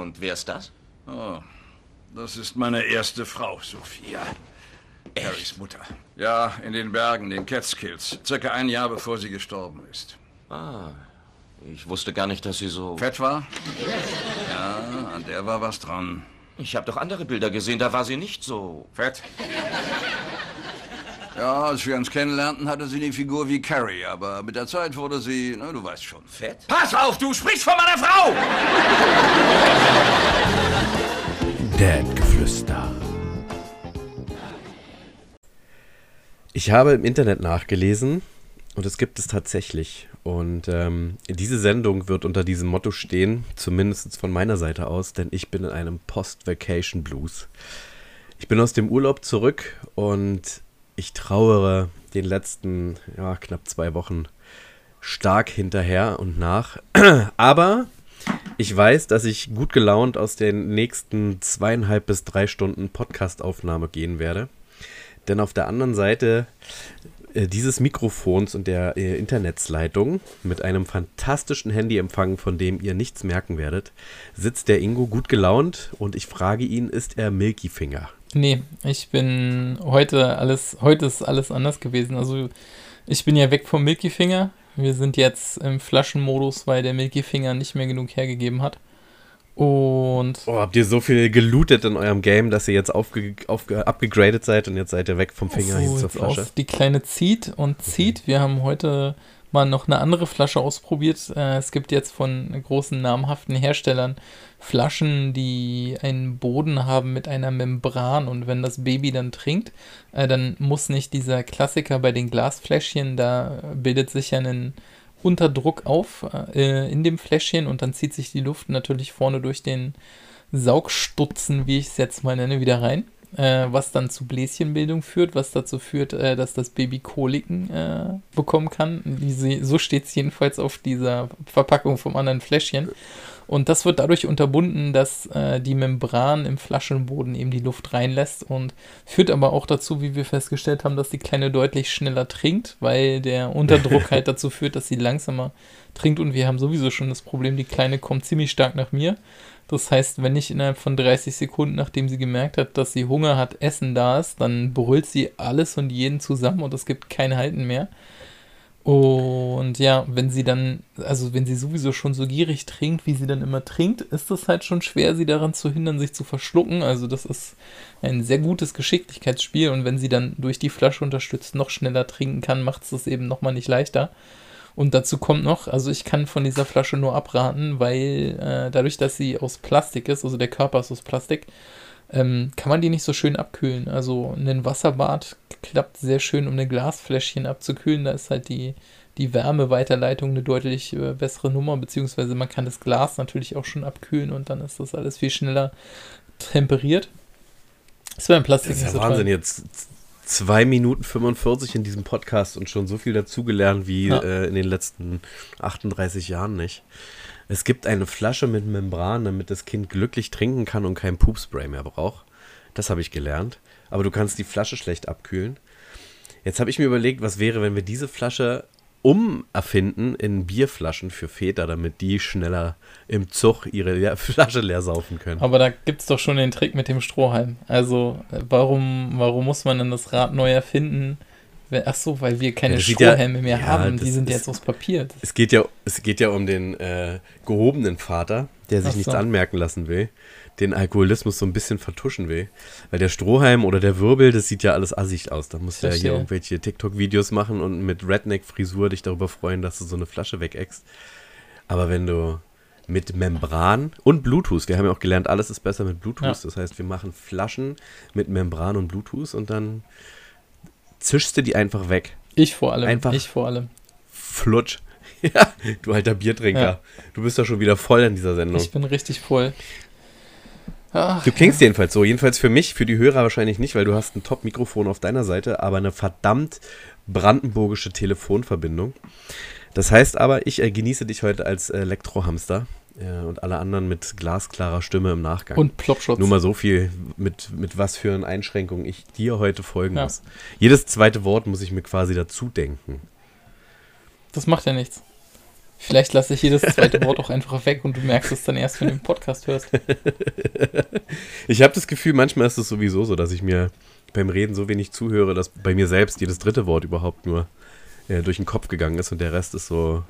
Und wer ist das? Oh, das ist meine erste Frau, Sophia. Harrys Mutter. Ja, in den Bergen, den Catskills. Circa ein Jahr bevor sie gestorben ist. Ah, ich wusste gar nicht, dass sie so... Fett war? Ja, an der war was dran. Ich habe doch andere Bilder gesehen, da war sie nicht so... Fett? Ja, als wir uns kennenlernten, hatte sie eine Figur wie Carrie, aber mit der Zeit wurde sie, na, du weißt schon, fett. Pass auf, du sprichst von meiner Frau! Dad-Geflüster. Ich habe im Internet nachgelesen und es gibt es tatsächlich. Und ähm, diese Sendung wird unter diesem Motto stehen, zumindest von meiner Seite aus, denn ich bin in einem Post-Vacation Blues. Ich bin aus dem Urlaub zurück und ich trauere den letzten ja, knapp zwei Wochen stark hinterher und nach. Aber ich weiß, dass ich gut gelaunt aus den nächsten zweieinhalb bis drei Stunden Podcastaufnahme gehen werde. Denn auf der anderen Seite äh, dieses Mikrofons und der äh, Internetsleitung mit einem fantastischen Handyempfang, von dem ihr nichts merken werdet, sitzt der Ingo gut gelaunt und ich frage ihn, ist er Milky Finger? Nee, ich bin heute alles, heute ist alles anders gewesen. Also ich bin ja weg vom Milky Finger. Wir sind jetzt im Flaschenmodus, weil der Milky Finger nicht mehr genug hergegeben hat. Und. Oh, habt ihr so viel gelootet in eurem Game, dass ihr jetzt aufge, aufge, abgegradet seid und jetzt seid ihr weg vom Finger hin zur Flasche? Die kleine zieht und zieht. Okay. Wir haben heute mal noch eine andere Flasche ausprobiert. Äh, es gibt jetzt von großen namhaften Herstellern Flaschen, die einen Boden haben mit einer Membran. Und wenn das Baby dann trinkt, äh, dann muss nicht dieser Klassiker bei den Glasfläschchen, da bildet sich ja ein Unterdruck auf äh, in dem Fläschchen. Und dann zieht sich die Luft natürlich vorne durch den Saugstutzen, wie ich es jetzt mal nenne, wieder rein äh, was dann zu Bläschenbildung führt, was dazu führt, äh, dass das Baby Koliken äh, bekommen kann. Diese, so steht es jedenfalls auf dieser Verpackung vom anderen Fläschchen. Und das wird dadurch unterbunden, dass äh, die Membran im Flaschenboden eben die Luft reinlässt und führt aber auch dazu, wie wir festgestellt haben, dass die Kleine deutlich schneller trinkt, weil der Unterdruck halt dazu führt, dass sie langsamer trinkt und wir haben sowieso schon das Problem, die Kleine kommt ziemlich stark nach mir das heißt, wenn nicht innerhalb von 30 Sekunden, nachdem sie gemerkt hat, dass sie Hunger hat, Essen da ist, dann brüllt sie alles und jeden zusammen und es gibt kein Halten mehr. Und ja, wenn sie dann, also wenn sie sowieso schon so gierig trinkt, wie sie dann immer trinkt, ist es halt schon schwer, sie daran zu hindern, sich zu verschlucken. Also das ist ein sehr gutes Geschicklichkeitsspiel und wenn sie dann durch die Flasche unterstützt noch schneller trinken kann, macht es das eben nochmal nicht leichter. Und dazu kommt noch, also ich kann von dieser Flasche nur abraten, weil äh, dadurch, dass sie aus Plastik ist, also der Körper ist aus Plastik, ähm, kann man die nicht so schön abkühlen. Also ein Wasserbad klappt sehr schön, um ein Glasfläschchen abzukühlen. Da ist halt die, die Wärmeweiterleitung eine deutlich äh, bessere Nummer, beziehungsweise man kann das Glas natürlich auch schon abkühlen und dann ist das alles viel schneller temperiert. Das wäre ein Plastik. Das ist ja Wahnsinn. Toll. Jetzt 2 Minuten 45 in diesem Podcast und schon so viel dazugelernt wie ja. äh, in den letzten 38 Jahren nicht. Es gibt eine Flasche mit Membran, damit das Kind glücklich trinken kann und kein Poopspray mehr braucht. Das habe ich gelernt. Aber du kannst die Flasche schlecht abkühlen. Jetzt habe ich mir überlegt, was wäre, wenn wir diese Flasche umerfinden in Bierflaschen für Väter, damit die schneller im Zug ihre Le Flasche leer saufen können. Aber da gibt es doch schon den Trick mit dem Strohhalm. Also, warum, warum muss man denn das Rad neu erfinden? Ach so, weil wir keine ja, Strohhalme ja, mehr ja, haben, die sind ist, jetzt aus Papier. Es geht ja, es geht ja um den äh, gehobenen Vater, der sich so. nichts anmerken lassen will den Alkoholismus so ein bisschen vertuschen will. Weil der Strohhalm oder der Wirbel, das sieht ja alles assig aus. Da musst du ja hier irgendwelche TikTok-Videos machen und mit Redneck-Frisur dich darüber freuen, dass du so eine Flasche wegäckst. Aber wenn du mit Membran und Bluetooth, wir haben ja auch gelernt, alles ist besser mit Bluetooth. Ja. Das heißt, wir machen Flaschen mit Membran und Bluetooth und dann zischst du die einfach weg. Ich vor allem. Einfach ich vor allem. Flutsch. Ja, du alter Biertrinker. Ja. Du bist doch schon wieder voll in dieser Sendung. Ich bin richtig voll. Ach, du klingst ja. jedenfalls so. Jedenfalls für mich, für die Hörer wahrscheinlich nicht, weil du hast ein Top-Mikrofon auf deiner Seite, aber eine verdammt brandenburgische Telefonverbindung. Das heißt aber, ich äh, genieße dich heute als Elektrohamster äh, und alle anderen mit glasklarer Stimme im Nachgang. Und Plopschutz. Nur mal so viel, mit, mit was für einen Einschränkungen ich dir heute folgen ja. muss. Jedes zweite Wort muss ich mir quasi dazu denken. Das macht ja nichts. Vielleicht lasse ich jedes zweite Wort auch einfach weg und du merkst es dann erst, wenn du den Podcast hörst. Ich habe das Gefühl, manchmal ist es sowieso so, dass ich mir beim Reden so wenig zuhöre, dass bei mir selbst jedes dritte Wort überhaupt nur äh, durch den Kopf gegangen ist und der Rest ist so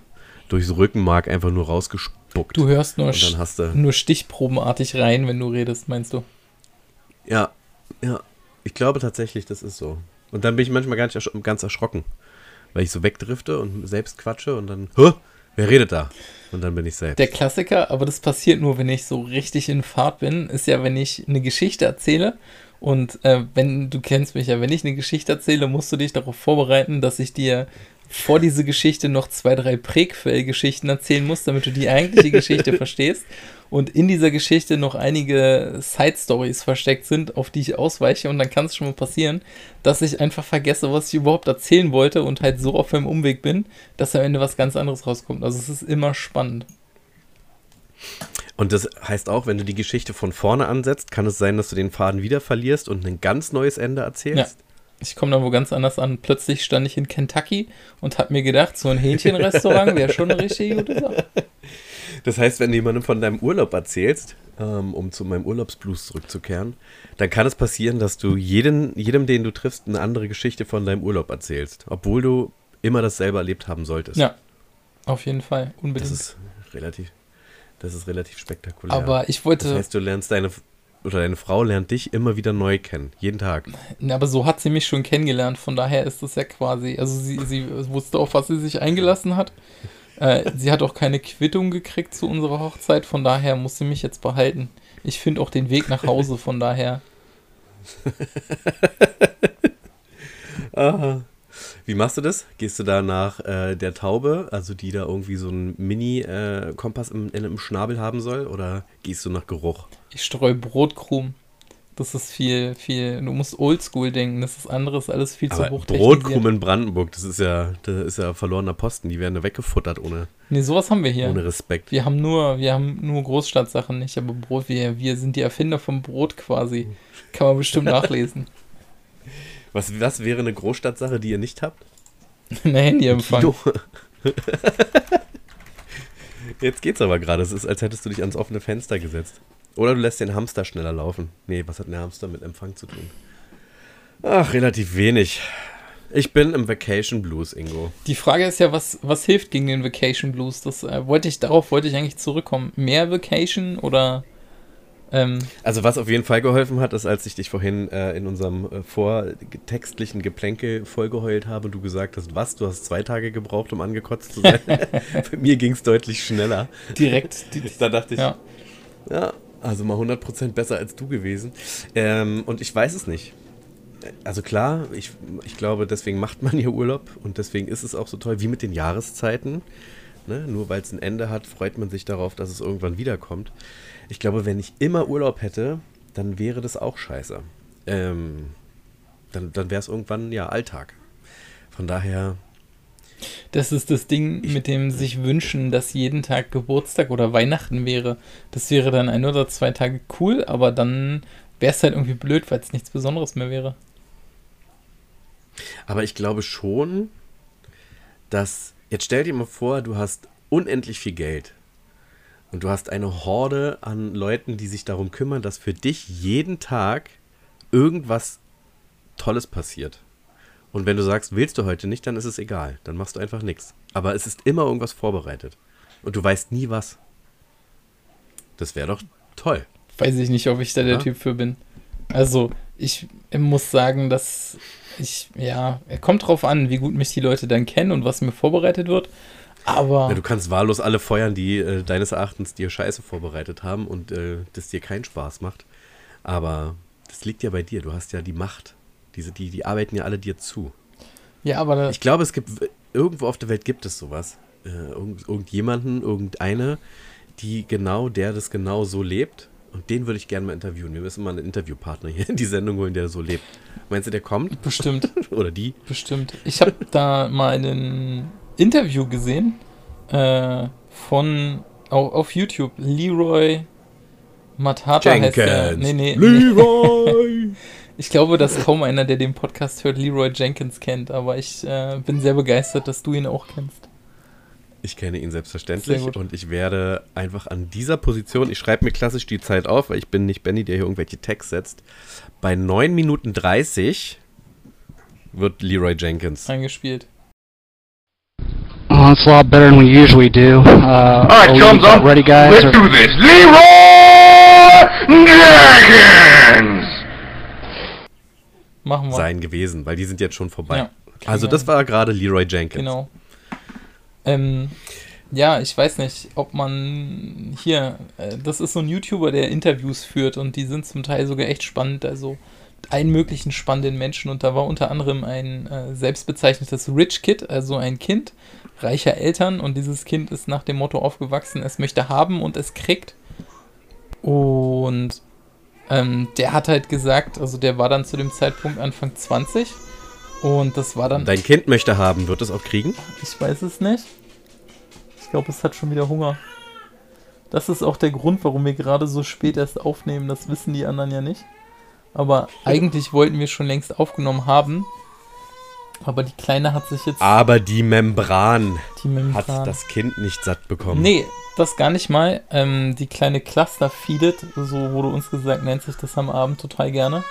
durchs Rückenmark einfach nur rausgespuckt. Du hörst nur, und dann hast du, nur stichprobenartig rein, wenn du redest, meinst du? ja, ja, ich glaube tatsächlich, das ist so. Und dann bin ich manchmal gar nicht ersch ganz erschrocken, weil ich so wegdrifte und selbst quatsche und dann, Hä? Wer redet da? Und dann bin ich selbst. Der Klassiker, aber das passiert nur, wenn ich so richtig in Fahrt bin, ist ja, wenn ich eine Geschichte erzähle. Und äh, wenn du kennst mich ja, wenn ich eine Geschichte erzähle, musst du dich darauf vorbereiten, dass ich dir vor diese Geschichte noch zwei, drei Präquel-Geschichten erzählen muss, damit du die eigentliche Geschichte verstehst. Und in dieser Geschichte noch einige Side-Stories versteckt sind, auf die ich ausweiche. Und dann kann es schon mal passieren, dass ich einfach vergesse, was ich überhaupt erzählen wollte und halt so auf einem Umweg bin, dass am Ende was ganz anderes rauskommt. Also es ist immer spannend. Und das heißt auch, wenn du die Geschichte von vorne ansetzt, kann es sein, dass du den Faden wieder verlierst und ein ganz neues Ende erzählst? Ich komme dann wo ganz anders an. Plötzlich stand ich in Kentucky und habe mir gedacht, so ein Hähnchenrestaurant wäre schon eine richtig gute Sache. Das heißt, wenn du jemandem von deinem Urlaub erzählst, ähm, um zu meinem Urlaubsblues zurückzukehren, dann kann es passieren, dass du jeden, jedem, den du triffst, eine andere Geschichte von deinem Urlaub erzählst, obwohl du immer dasselbe erlebt haben solltest. Ja, auf jeden Fall, unbedingt. Das ist relativ, das ist relativ spektakulär. aber ich wollte, das heißt, du lernst deine oder deine Frau lernt dich immer wieder neu kennen, jeden Tag. Na, aber so hat sie mich schon kennengelernt, von daher ist das ja quasi, also sie, sie wusste auf was sie sich eingelassen hat. Äh, sie hat auch keine Quittung gekriegt zu unserer Hochzeit, von daher muss sie mich jetzt behalten. Ich finde auch den Weg nach Hause, von daher. Aha. Wie machst du das? Gehst du da nach äh, der Taube, also die da irgendwie so einen Mini-Kompass im, im Schnabel haben soll, oder gehst du nach Geruch? Ich streue Brotkrumen. Das ist viel, viel. Du musst oldschool denken, das ist anderes, alles viel Aber zu hoch. Brotkrumen in Brandenburg, das ist ja, das ist ja verlorener Posten. Die werden ja weggefuttert ohne, Nee, sowas haben wir hier. ohne Respekt. Wir haben nur, wir haben nur Großstadtsachen nicht, aber Brot, wir, wir sind die Erfinder vom Brot quasi. Kann man bestimmt nachlesen. Was, was wäre eine Großstadtsache, die ihr nicht habt? Ein Handyempfang. Jetzt geht's aber gerade. Es ist, als hättest du dich ans offene Fenster gesetzt. Oder du lässt den Hamster schneller laufen. Nee, was hat ein Hamster mit Empfang zu tun? Ach, relativ wenig. Ich bin im Vacation Blues, Ingo. Die Frage ist ja, was, was hilft gegen den Vacation Blues? Das äh, wollte ich, darauf wollte ich eigentlich zurückkommen. Mehr Vacation oder ähm, Also was auf jeden Fall geholfen hat, ist, als ich dich vorhin äh, in unserem äh, vortextlichen Geplänkel vollgeheult habe und du gesagt hast, was, du hast zwei Tage gebraucht, um angekotzt zu sein. Bei mir ging es deutlich schneller. direkt. Die, Da dachte ich, ja. Ja, also mal 100% besser als du gewesen. Ähm, und ich weiß es nicht. Also klar, ich, ich glaube, deswegen macht man hier Urlaub und deswegen ist es auch so toll, wie mit den Jahreszeiten. Ne? Nur weil es ein Ende hat, freut man sich darauf, dass es irgendwann wiederkommt. Ich glaube, wenn ich immer Urlaub hätte, dann wäre das auch scheiße. Ähm, dann dann wäre es irgendwann ja Alltag. Von daher, Das ist das Ding mit dem sich wünschen, dass jeden Tag Geburtstag oder Weihnachten wäre. Das wäre dann ein oder zwei Tage cool, aber dann wäre es halt irgendwie blöd, weil es nichts Besonderes mehr wäre. Aber ich glaube schon, dass. Jetzt stell dir mal vor, du hast unendlich viel Geld. Und du hast eine Horde an Leuten, die sich darum kümmern, dass für dich jeden Tag irgendwas Tolles passiert. Und wenn du sagst, willst du heute nicht, dann ist es egal. Dann machst du einfach nichts. Aber es ist immer irgendwas vorbereitet. Und du weißt nie was. Das wäre doch toll. Weiß ich nicht, ob ich da der Oder? Typ für bin. Also, ich muss sagen, dass ich, ja, er kommt drauf an, wie gut mich die Leute dann kennen und was mir vorbereitet wird. Aber Ja, du kannst wahllos alle feuern, die äh, deines Erachtens dir Scheiße vorbereitet haben und äh, das dir keinen Spaß macht. Aber das liegt ja bei dir. Du hast ja die Macht. Diese, die, die arbeiten ja alle dir zu. ja, aber Ich glaube, es gibt irgendwo auf der Welt gibt es sowas. Äh, irgend, irgendjemanden, irgendeine, die genau, der das genau so lebt. Und den würde ich gerne mal interviewen. Wir müssen mal einen Interviewpartner hier in die Sendung holen, der so lebt. Meinst du, der kommt? bestimmt. Oder die? Bestimmt. Ich habe da mal ein Interview gesehen äh, von au- auf YouTube. Leroy Matata heißt der. Nee, nee. Leroy! Ich glaube, dass kaum einer, der den Podcast hört, Leroy Jenkins kennt, aber ich äh, bin sehr begeistert, dass du ihn auch kennst. Ich kenne ihn selbstverständlich und ich werde einfach an dieser Position, ich schreibe mir klassisch die Zeit auf, weil ich bin nicht Benny, der hier irgendwelche Tags setzt. Bei 9 Minuten 30 wird Leroy Jenkins. eingespielt. Well, it's a lot better than we usually do. Uh, All right, chums up. ready, guys? Let's or- do this. Leroy Jenkins. Machen wir. sein gewesen, weil die sind jetzt schon vorbei. Ja. Also das war gerade Leroy Jenkins. Genau. Ähm, ja, ich weiß nicht, ob man hier, äh, das ist so ein YouTuber, der Interviews führt und die sind zum Teil sogar echt spannend, also allen möglichen spannenden Menschen und da war unter anderem ein äh, selbstbezeichnetes Rich Kid, also ein Kind reicher Eltern und dieses Kind ist nach dem Motto aufgewachsen, es möchte haben und es kriegt. Und ähm, der hat halt gesagt, also der war dann zu dem Zeitpunkt Anfang 20 und das war dann Dein Kind möchte haben, wird es auch kriegen? ich weiß es nicht. Ich glaube, es hat schon wieder Hunger. Das ist auch der Grund, warum wir gerade so spät erst aufnehmen. Das wissen die anderen ja nicht. Aber eigentlich wollten wir schon längst aufgenommen haben. Aber die Kleine hat sich jetzt Aber die Membran die Membran. hat das Kind nicht satt bekommen. Nee, das gar nicht mal. Ähm, die kleine Cluster feedet, so wurde uns gesagt, nennt sich das am Abend total gerne.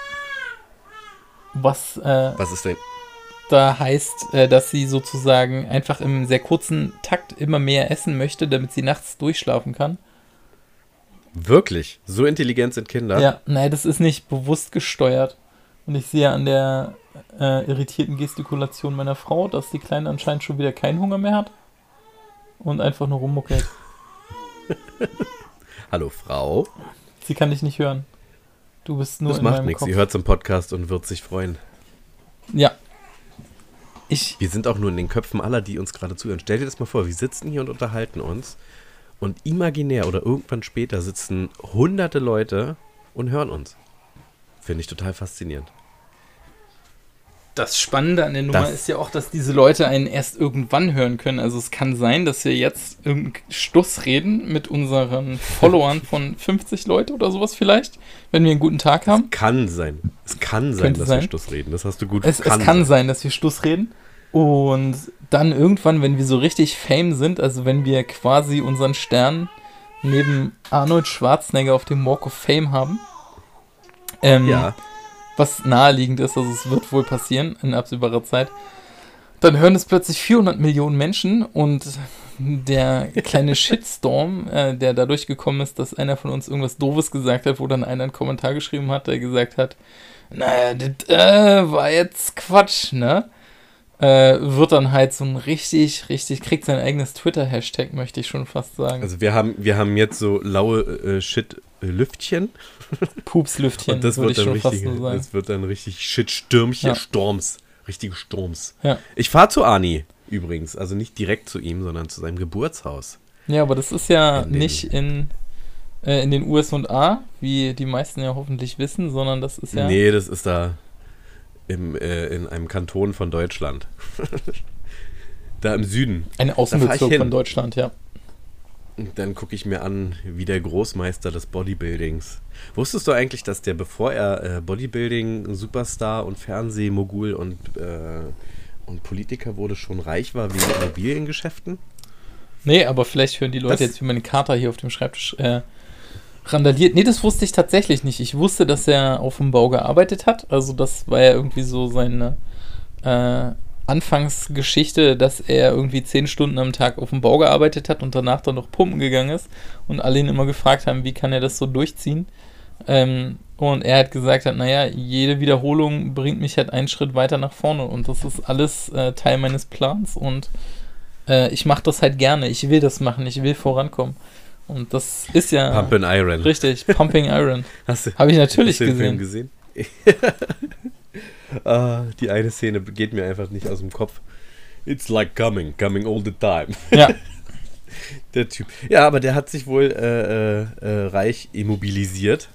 Was äh, Was ist denn? da heißt, äh, dass sie sozusagen einfach im sehr kurzen Takt immer mehr essen möchte, damit sie nachts durchschlafen kann. Wirklich? So intelligent sind Kinder? Ja, nein, das ist nicht bewusst gesteuert. Und ich sehe an der äh, irritierten Gestikulation meiner Frau, dass die Kleine anscheinend schon wieder keinen Hunger mehr hat und einfach nur rummuckelt. Hallo Frau. Sie kann dich nicht hören. Du bist nur das in macht nichts. Sie hört zum Podcast und wird sich freuen. Ja. Ich, Wir sind auch nur in den Köpfen aller, die uns gerade zuhören. Stell dir das mal vor, wir sitzen hier und unterhalten uns und imaginär oder irgendwann später sitzen hunderte Leute und hören uns. Finde ich total faszinierend. Das Spannende an der Nummer Das- ist ja auch, dass diese Leute einen erst irgendwann hören können. Also es kann sein, dass wir jetzt irgendeinen Stuss reden mit unseren Followern von 50 Leute oder sowas vielleicht, wenn wir einen guten Tag haben. Kann sein. Es kann sein, Könnte dass sein. wir Stuss reden. Das hast du gut Es kann, es kann sein, dass wir Stuss reden. Und dann irgendwann, wenn wir so richtig Fame sind, also wenn wir quasi unseren Stern neben Arnold Schwarzenegger auf dem Walk of Fame haben, ähm, Ja. Was naheliegend ist, also es wird wohl passieren in absehbarer Zeit, dann hören es plötzlich 400 Millionen Menschen und der kleine Shitstorm, äh, der dadurch gekommen ist, dass einer von uns irgendwas Doofes gesagt hat, wo dann einer einen Kommentar geschrieben hat, der gesagt hat, naja, das äh, war jetzt Quatsch, ne? Äh, wird dann halt so ein richtig, richtig, kriegt sein eigenes Twitter-Hashtag, möchte ich schon fast sagen. Also wir haben, wir haben jetzt so laue äh, Shit-Lüftchen. Pupslüftchen, Und das würde wird, ich dann schon fast richtig, nur sagen. das wird dann richtig Shit-Stürmchen, Ja. Sturms. Richtige Sturms. Ja. Ich fahre zu Ani übrigens. Also nicht direkt zu ihm, sondern zu seinem Geburtshaus. Ja, aber das ist ja In nicht in, äh, in den USA, wie die meisten ja hoffentlich wissen, sondern das ist ja. Nee, das ist da im, äh, in einem Kanton von Deutschland. da im Süden. Ein Außenbezirk von. Deutschland, ja. Und dann gucke ich mir an, wie der Großmeister des Bodybuildings. Wusstest du eigentlich, dass der, bevor er äh, Bodybuilding-Superstar und Fernsehmogul und, äh, und Politiker wurde, schon reich war wegen Immobiliengeschäften? Nee, aber vielleicht hören die Leute Das- jetzt, wie meine Kater hier auf dem Schreibtisch äh, randaliert. Nee, das wusste ich tatsächlich nicht. Ich wusste, dass er auf dem Bau gearbeitet hat. Also das war ja irgendwie so seine äh, Anfangsgeschichte, dass er irgendwie zehn Stunden am Tag auf dem Bau gearbeitet hat und danach dann noch pumpen gegangen ist und alle ihn immer gefragt haben, wie kann er das so durchziehen. Ähm, und er hat gesagt hat, naja, jede Wiederholung bringt mich halt einen Schritt weiter nach vorne und das ist alles äh, Teil meines Plans und äh, ich mache das halt gerne. Ich will das machen, ich will vorankommen. Und das ist ja Pump and Iron. richtig, Pumping Iron. Hast du, Habe ich natürlich hast du den Film gesehen. gesehen? ah, die eine Szene geht mir einfach nicht aus dem Kopf. It's like coming, coming all the time. Ja, Der Typ. Ja, aber der hat sich wohl äh, äh, äh, reich immobilisiert.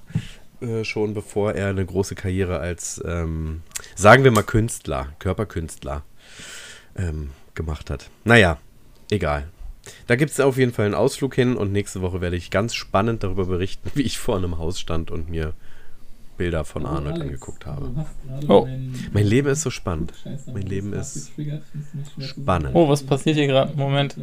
Äh, schon bevor er eine große Karriere als, ähm, sagen wir mal, Künstler, Körperkünstler ähm, gemacht hat. Naja, egal. Da gibt es auf jeden Fall einen Ausflug hin und nächste Woche werde ich ganz spannend darüber berichten, wie ich vor einem Haus stand und mir Bilder von Arnold angeguckt habe. Oh. Mein Leben ist so spannend. Mein Leben ist spannend. Oh, was passiert hier gerade? Moment.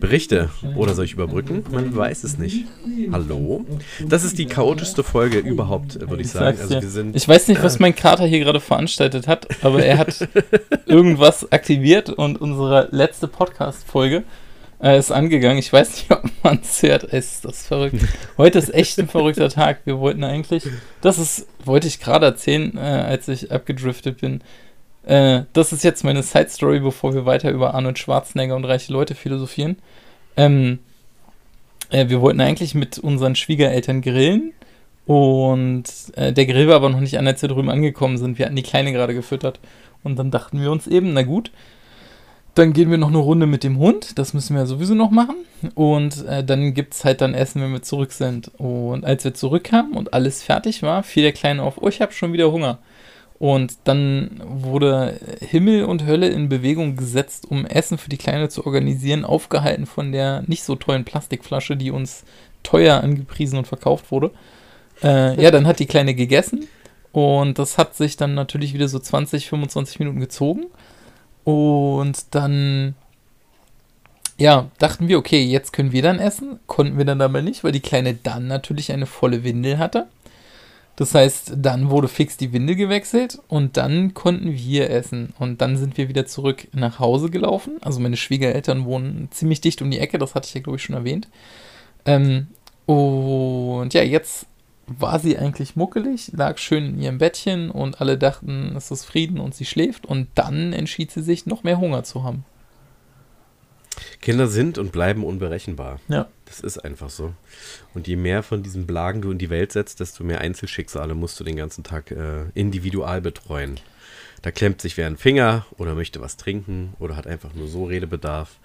Berichte. Oder soll ich überbrücken? Man weiß es nicht. Hallo? Das ist die chaotischste Folge überhaupt, würde ich sagen. Also wir sind. ich weiß nicht, was mein Kater hier gerade veranstaltet hat, aber er hat irgendwas aktiviert und unsere letzte Podcast-Folge äh, ist angegangen. Ich weiß nicht, ob man es hört. Ist das verrückt. Heute ist echt ein verrückter Tag. Wir wollten eigentlich, das ist, wollte ich gerade erzählen, äh, als ich abgedriftet bin. Äh, das ist jetzt meine Side-Story, bevor wir weiter über Arnold Schwarzenegger und reiche Leute philosophieren. Ähm, äh, wir wollten eigentlich mit unseren Schwiegereltern grillen und äh, der Grill war aber noch nicht an, als wir drüben angekommen sind. Wir hatten die Kleine gerade gefüttert. Und dann dachten wir uns eben, na gut, dann gehen wir noch eine Runde mit dem Hund. Das müssen wir ja sowieso noch machen. Und äh, dann gibt es halt dann Essen, wenn wir zurück sind. Und als wir zurückkamen und alles fertig war, fiel der Kleine auf, oh, ich habe schon wieder Hunger. Und dann wurde Himmel und Hölle in Bewegung gesetzt, um Essen für die Kleine zu organisieren, aufgehalten von der nicht so tollen Plastikflasche, die uns teuer angepriesen und verkauft wurde. Äh, ja, dann hat die Kleine gegessen und das hat sich dann natürlich wieder so 20, 25 Minuten gezogen. Und dann, ja, dachten wir, okay, jetzt können wir dann essen. Konnten wir dann aber nicht, weil die Kleine dann natürlich eine volle Windel hatte. Das heißt, dann wurde fix die Windel gewechselt und dann konnten wir essen. Und dann sind wir wieder zurück nach Hause gelaufen. Also meine Schwiegereltern wohnen ziemlich dicht um die Ecke, das hatte ich ja, glaube ich, schon erwähnt. Ähm, und ja, jetzt war sie eigentlich muckelig, lag schön in ihrem Bettchen und alle dachten, es ist Frieden und sie schläft. Und dann entschied sie sich, noch mehr Hunger zu haben. Kinder sind und bleiben unberechenbar. Ja. Das ist einfach so. Und je mehr von diesen Blagen du in die Welt setzt, desto mehr Einzelschicksale musst du den ganzen Tag äh, individual betreuen. Da klemmt sich wer einen Finger oder möchte was trinken oder hat einfach nur so Redebedarf.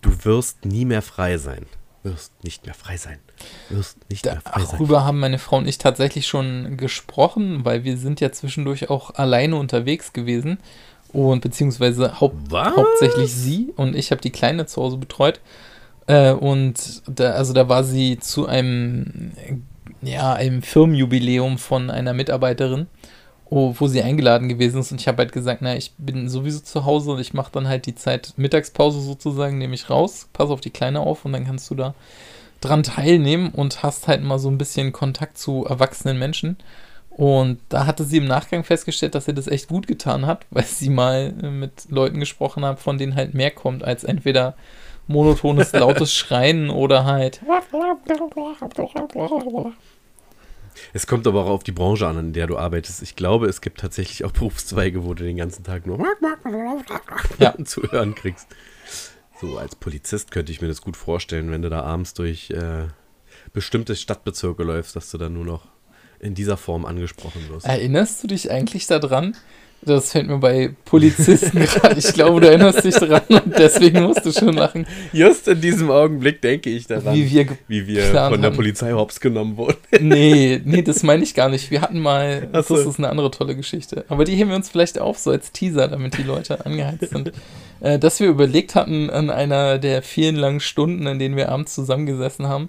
Du wirst nie mehr frei sein. Wirst nicht mehr frei sein. Wirst nicht mehr frei sein. Darüber haben meine Frau und ich tatsächlich schon gesprochen, weil wir sind ja zwischendurch auch alleine unterwegs gewesen. Und beziehungsweise haupt, Was? hauptsächlich sie und ich habe die Kleine zu Hause betreut. Äh, und da, also da war sie zu einem, ja, einem Firmenjubiläum von einer Mitarbeiterin, wo, wo sie eingeladen gewesen ist. Und ich habe halt gesagt, na, ich bin sowieso zu Hause und ich mache dann halt die Zeit Mittagspause sozusagen, nehme ich raus, pass auf die Kleine auf und dann kannst du da dran teilnehmen und hast halt mal so ein bisschen Kontakt zu erwachsenen Menschen. Und da hatte sie im Nachgang festgestellt, dass sie das echt gut getan hat, weil sie mal äh, mit Leuten gesprochen hat, von denen halt mehr kommt als entweder monotones, lautes Schreien oder halt. Es kommt aber auch auf die Branche an, in der du arbeitest. Ich glaube, es gibt tatsächlich auch Berufszweige, wo du den ganzen Tag nur Ja. zu hören kriegst. So, als Polizist könnte ich mir das gut vorstellen, wenn du da abends durch äh, bestimmte Stadtbezirke läufst, dass du dann nur noch in dieser Form angesprochen wirst. Erinnerst du dich eigentlich daran? Das fällt mir bei Polizisten gerade. Ich glaube, du erinnerst dich daran und deswegen musst du schon lachen. Just in diesem Augenblick denke ich daran, Wie wir wie wir von der. Polizei hops genommen wurden. Nee, nee, das meine ich gar nicht. Wir hatten mal, Ach das so. ist eine andere tolle Geschichte. Aber die heben wir uns vielleicht auf, so als Teaser, damit die Leute angeheizt sind. Äh, dass wir überlegt hatten, an einer der vielen langen Stunden, in denen wir abends zusammengesessen haben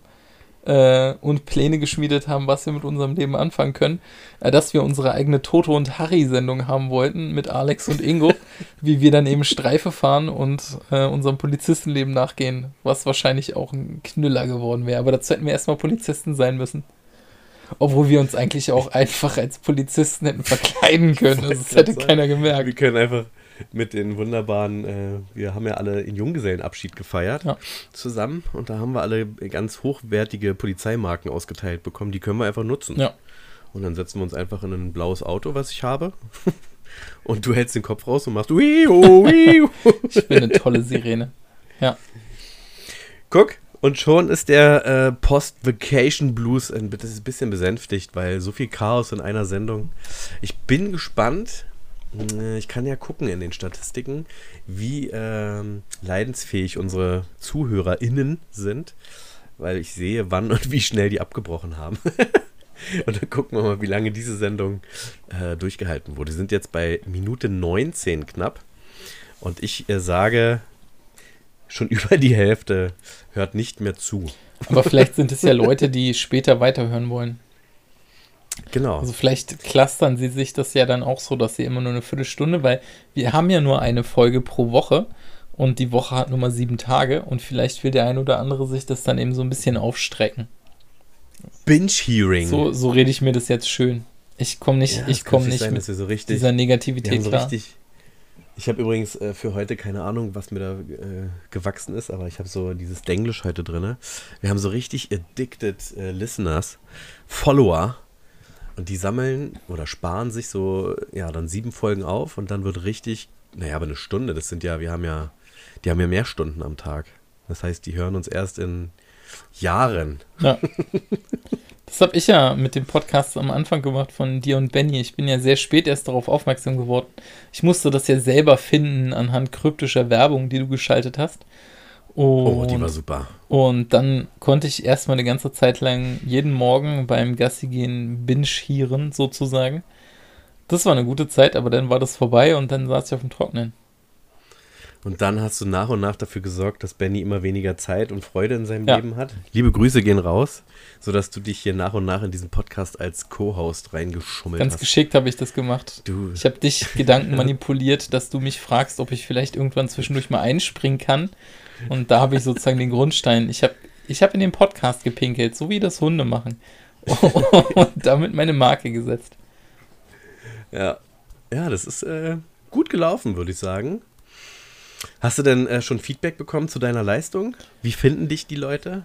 äh, und Pläne geschmiedet haben, was wir mit unserem Leben anfangen können, äh, dass wir unsere eigene Toto und Harry-Sendung haben wollten mit Alex und Ingo, wie wir dann eben Streife fahren und äh, unserem Polizistenleben nachgehen, was wahrscheinlich auch ein Knüller geworden wäre. Aber dazu hätten wir erstmal Polizisten sein müssen. Obwohl wir uns eigentlich auch einfach als Polizisten hätten verkleiden können. Das hätte keiner Wir gemerkt. können einfach mit den wunderbaren, äh, wir haben ja alle in Junggesellenabschied gefeiert Ja. zusammen und da haben wir alle ganz hochwertige Polizeimarken ausgeteilt bekommen. Die können wir einfach nutzen. Ja. Und dann setzen wir uns einfach in ein blaues Auto, was ich habe. Und du hältst den Kopf raus und machst Wiu, Wiu. Ich bin eine tolle Sirene. Ja. Guck, und schon ist der äh, Post-Vacation Blues ein bisschen besänftigt, weil so viel Chaos in einer Sendung. Ich bin gespannt. Äh, Ich kann ja gucken in den Statistiken, wie ähm, leidensfähig unsere ZuhörerInnen sind, weil ich sehe, wann und wie schnell die abgebrochen haben. und dann gucken wir mal, wie lange diese Sendung äh, durchgehalten wurde. Wir sind jetzt bei Minute 19 knapp. Und ich äh, sage, schon über die Hälfte hört nicht mehr zu. Aber vielleicht sind es ja Leute, die später weiterhören wollen. Genau. Also vielleicht clustern sie sich das ja dann auch so, dass sie immer nur eine Viertelstunde, weil wir haben ja nur eine Folge pro Woche Und die Woche hat nur mal sieben Tage und vielleicht will der ein oder andere sich das dann eben so ein bisschen aufstrecken. Binge-Hearing. So, so rede ich mir das jetzt schön. Ich komme nicht, Ja, ich komme nicht sein, mit so richtig, dieser Negativität so klar. richtig. Ich habe übrigens äh, für heute keine Ahnung, was mir da äh, gewachsen ist, aber ich habe so dieses Denglisch heute drin. Wir haben so richtig addicted äh, Listeners, Follower. Und die sammeln oder sparen sich so, ja, dann sieben Folgen auf und dann wird richtig, naja, aber eine Stunde, das sind ja, wir haben ja, die haben ja mehr Stunden am Tag. Das heißt, die hören uns erst in Jahren. Ja. Das habe ich ja mit dem Podcast am Anfang gemacht von dir und Benny. Ich bin ja sehr spät erst darauf aufmerksam geworden. Ich musste das ja selber finden anhand kryptischer Werbung, die du geschaltet hast. Und, Oh, die war super. und dann konnte ich erstmal eine ganze Zeit lang jeden Morgen beim Gassi gehen binge-hieren sozusagen. Das war eine gute Zeit, aber dann war das vorbei und dann saß ich auf dem Trocknen. Und dann hast du nach und nach dafür gesorgt, dass Benny immer weniger Zeit und Freude in seinem Ja. Leben hat. Liebe Grüße gehen raus, sodass du dich hier nach und nach in diesen Podcast als Co-Host reingeschummelt Ganz hast. geschickt habe ich das gemacht. Du, Ich habe dich Gedanken manipuliert, dass du mich fragst, ob ich vielleicht irgendwann zwischendurch mal einspringen kann. Und da habe ich sozusagen den Grundstein. Ich habe ich hab in den Podcast gepinkelt, so wie das Hunde machen. Und damit meine Marke gesetzt. ja. ja, das ist äh, gut gelaufen, würde ich sagen. Hast du denn äh, schon Feedback bekommen zu deiner Leistung? Wie finden dich die Leute?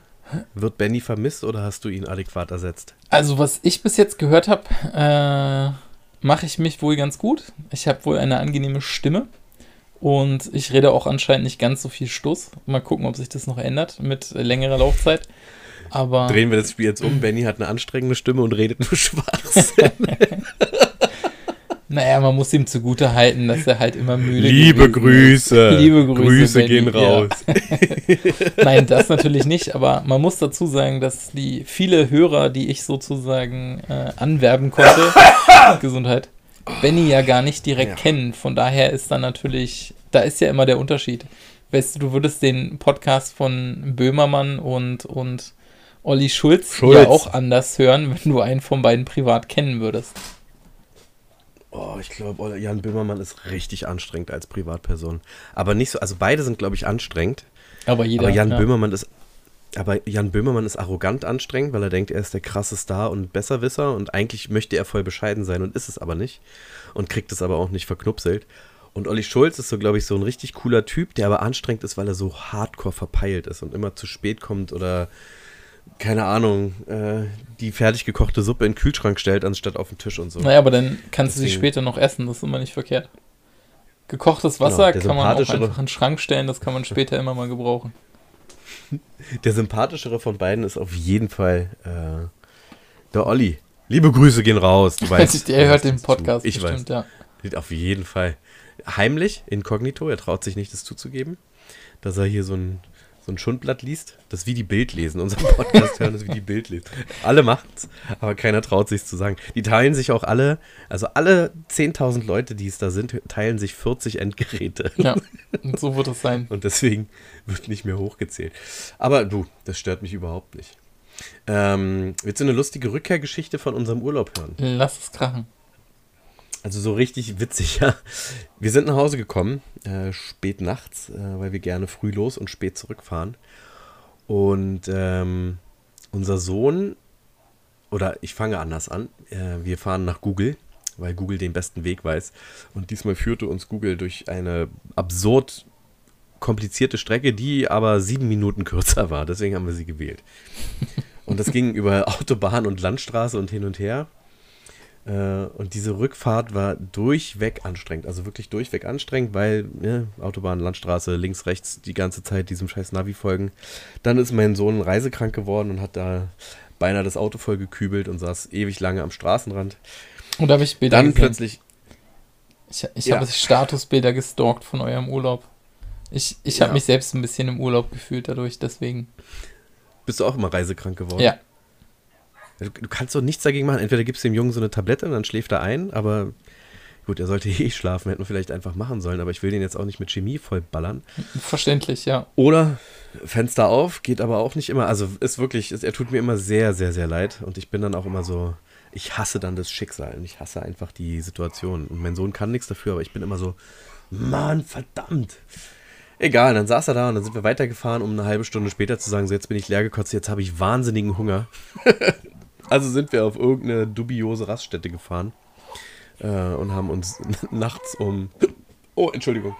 Wird Benny vermisst oder hast du ihn adäquat ersetzt? Also, was ich bis jetzt gehört habe, äh, mache ich mich wohl ganz gut. Ich habe wohl eine angenehme Stimme. Und ich rede auch anscheinend nicht ganz so viel Stoß. Mal gucken, ob sich das noch ändert mit längerer Laufzeit. Aber. Drehen wir das Spiel jetzt um. Benny hat eine anstrengende Stimme und redet nur Schwachsinn. Naja, man muss ihm zugute halten, dass er halt immer müde Liebe gewesen ist. Grüße. Liebe Grüße, Grüße Benny, gehen raus. Nein, das natürlich nicht, aber man muss dazu sagen, dass die viele Hörer, die ich sozusagen äh, anwerben konnte, Gesundheit, Benny ja gar nicht direkt Ja. kennen. Von daher ist dann natürlich, da ist ja immer der Unterschied. Weißt du, du würdest den Podcast von Böhmermann und, und Olli Schulz, Schulz. ja auch anders hören, wenn du einen von beiden privat kennen würdest. Oh, ich glaube, Jan Böhmermann ist richtig anstrengend als Privatperson. Aber nicht so, also beide sind, glaube ich, anstrengend. Aber jeder. aber Jan ja. Böhmermann ist. Aber Jan Böhmermann ist arrogant anstrengend, weil er denkt, er ist der krasse Star und Besserwisser und eigentlich möchte er voll bescheiden sein und ist es aber nicht. Und kriegt es aber auch nicht verknupselt. Und Olli Schulz ist so, glaube ich, so ein richtig cooler Typ, der aber anstrengend ist, weil er so hardcore verpeilt ist und immer zu spät kommt oder, keine Ahnung, äh, die fertig gekochte Suppe in den Kühlschrank stellt, anstatt auf den Tisch und so. Naja, aber dann kannst du sie Deswegen- später noch essen, das ist immer nicht verkehrt. Gekochtes Wasser Genau, kann man auch einfach in den Schrank stellen, das kann man später immer mal gebrauchen. Der sympathischere von beiden ist auf jeden Fall äh, der Olli. Liebe Grüße gehen raus. Du weißt, Der hört den. Podcast Ich bestimmt, ja. weiß. Auf jeden Fall. Heimlich, inkognito, er traut sich nicht, das zuzugeben, dass er hier so ein, so ein Schundblatt liest. Das ist wie die Bild lesen. Unser Podcast hören ist wie die Bild lesen. Alle machen's, aber keiner traut sich zu sagen. Die teilen sich auch alle, also alle 10.000 Leute, die es da sind, teilen sich 40 Endgeräte. Ja, und so wird es sein. Und deswegen wird nicht mehr hochgezählt. Aber du, das stört mich überhaupt nicht. Ähm, willst du eine lustige Rückkehrgeschichte von unserem Urlaub hören? Lass es krachen. Also so richtig witzig, ja. Wir sind nach Hause gekommen, äh, spät nachts, äh, weil wir gerne früh los und spät zurückfahren. Und ähm, unser Sohn, oder ich fange anders an, äh, wir fahren nach Google, weil Google den besten Weg weiß. Und diesmal führte uns Google durch eine absurd komplizierte Strecke, die aber sieben Minuten kürzer war. Deswegen haben wir sie gewählt. Und das ging über Autobahn und Landstraße und hin und her. Äh, Und diese Rückfahrt war durchweg anstrengend, also wirklich durchweg anstrengend, weil ne, Autobahn, Landstraße, links, rechts die ganze Zeit diesem scheiß Navi folgen. Dann ist mein Sohn reisekrank geworden und hat da beinahe das Auto voll gekübelt und saß ewig lange am Straßenrand. Und da habe ich Bilder Dann gesehen. plötzlich, Ich, ich Ja. habe Statusbilder gestalkt von eurem Urlaub. Ich, ich habe Ja. mich selbst ein bisschen im Urlaub gefühlt dadurch, deswegen. bist du auch immer reisekrank geworden. Ja, Du, du kannst doch nichts dagegen machen. Entweder gibst du dem Jungen so eine Tablette und dann schläft er ein, aber gut, er sollte eh schlafen, hätten wir vielleicht einfach machen sollen, aber ich will den jetzt auch nicht mit Chemie vollballern. verständlich, ja. Oder Fenster auf, geht aber auch nicht immer. Also ist wirklich, ist, er tut mir immer sehr, sehr, sehr leid. Und ich bin dann auch immer so, ich hasse dann das Schicksal und ich hasse einfach die Situation. Und mein Sohn kann nichts dafür, aber ich bin immer so, Mann, verdammt. Egal, dann saß er da und dann sind wir weitergefahren, um eine halbe Stunde später zu sagen, so jetzt bin ich leer gekotzt, jetzt habe ich wahnsinnigen Hunger. also sind wir auf irgendeine dubiose Raststätte gefahren äh, und haben uns nachts um, oh Entschuldigung,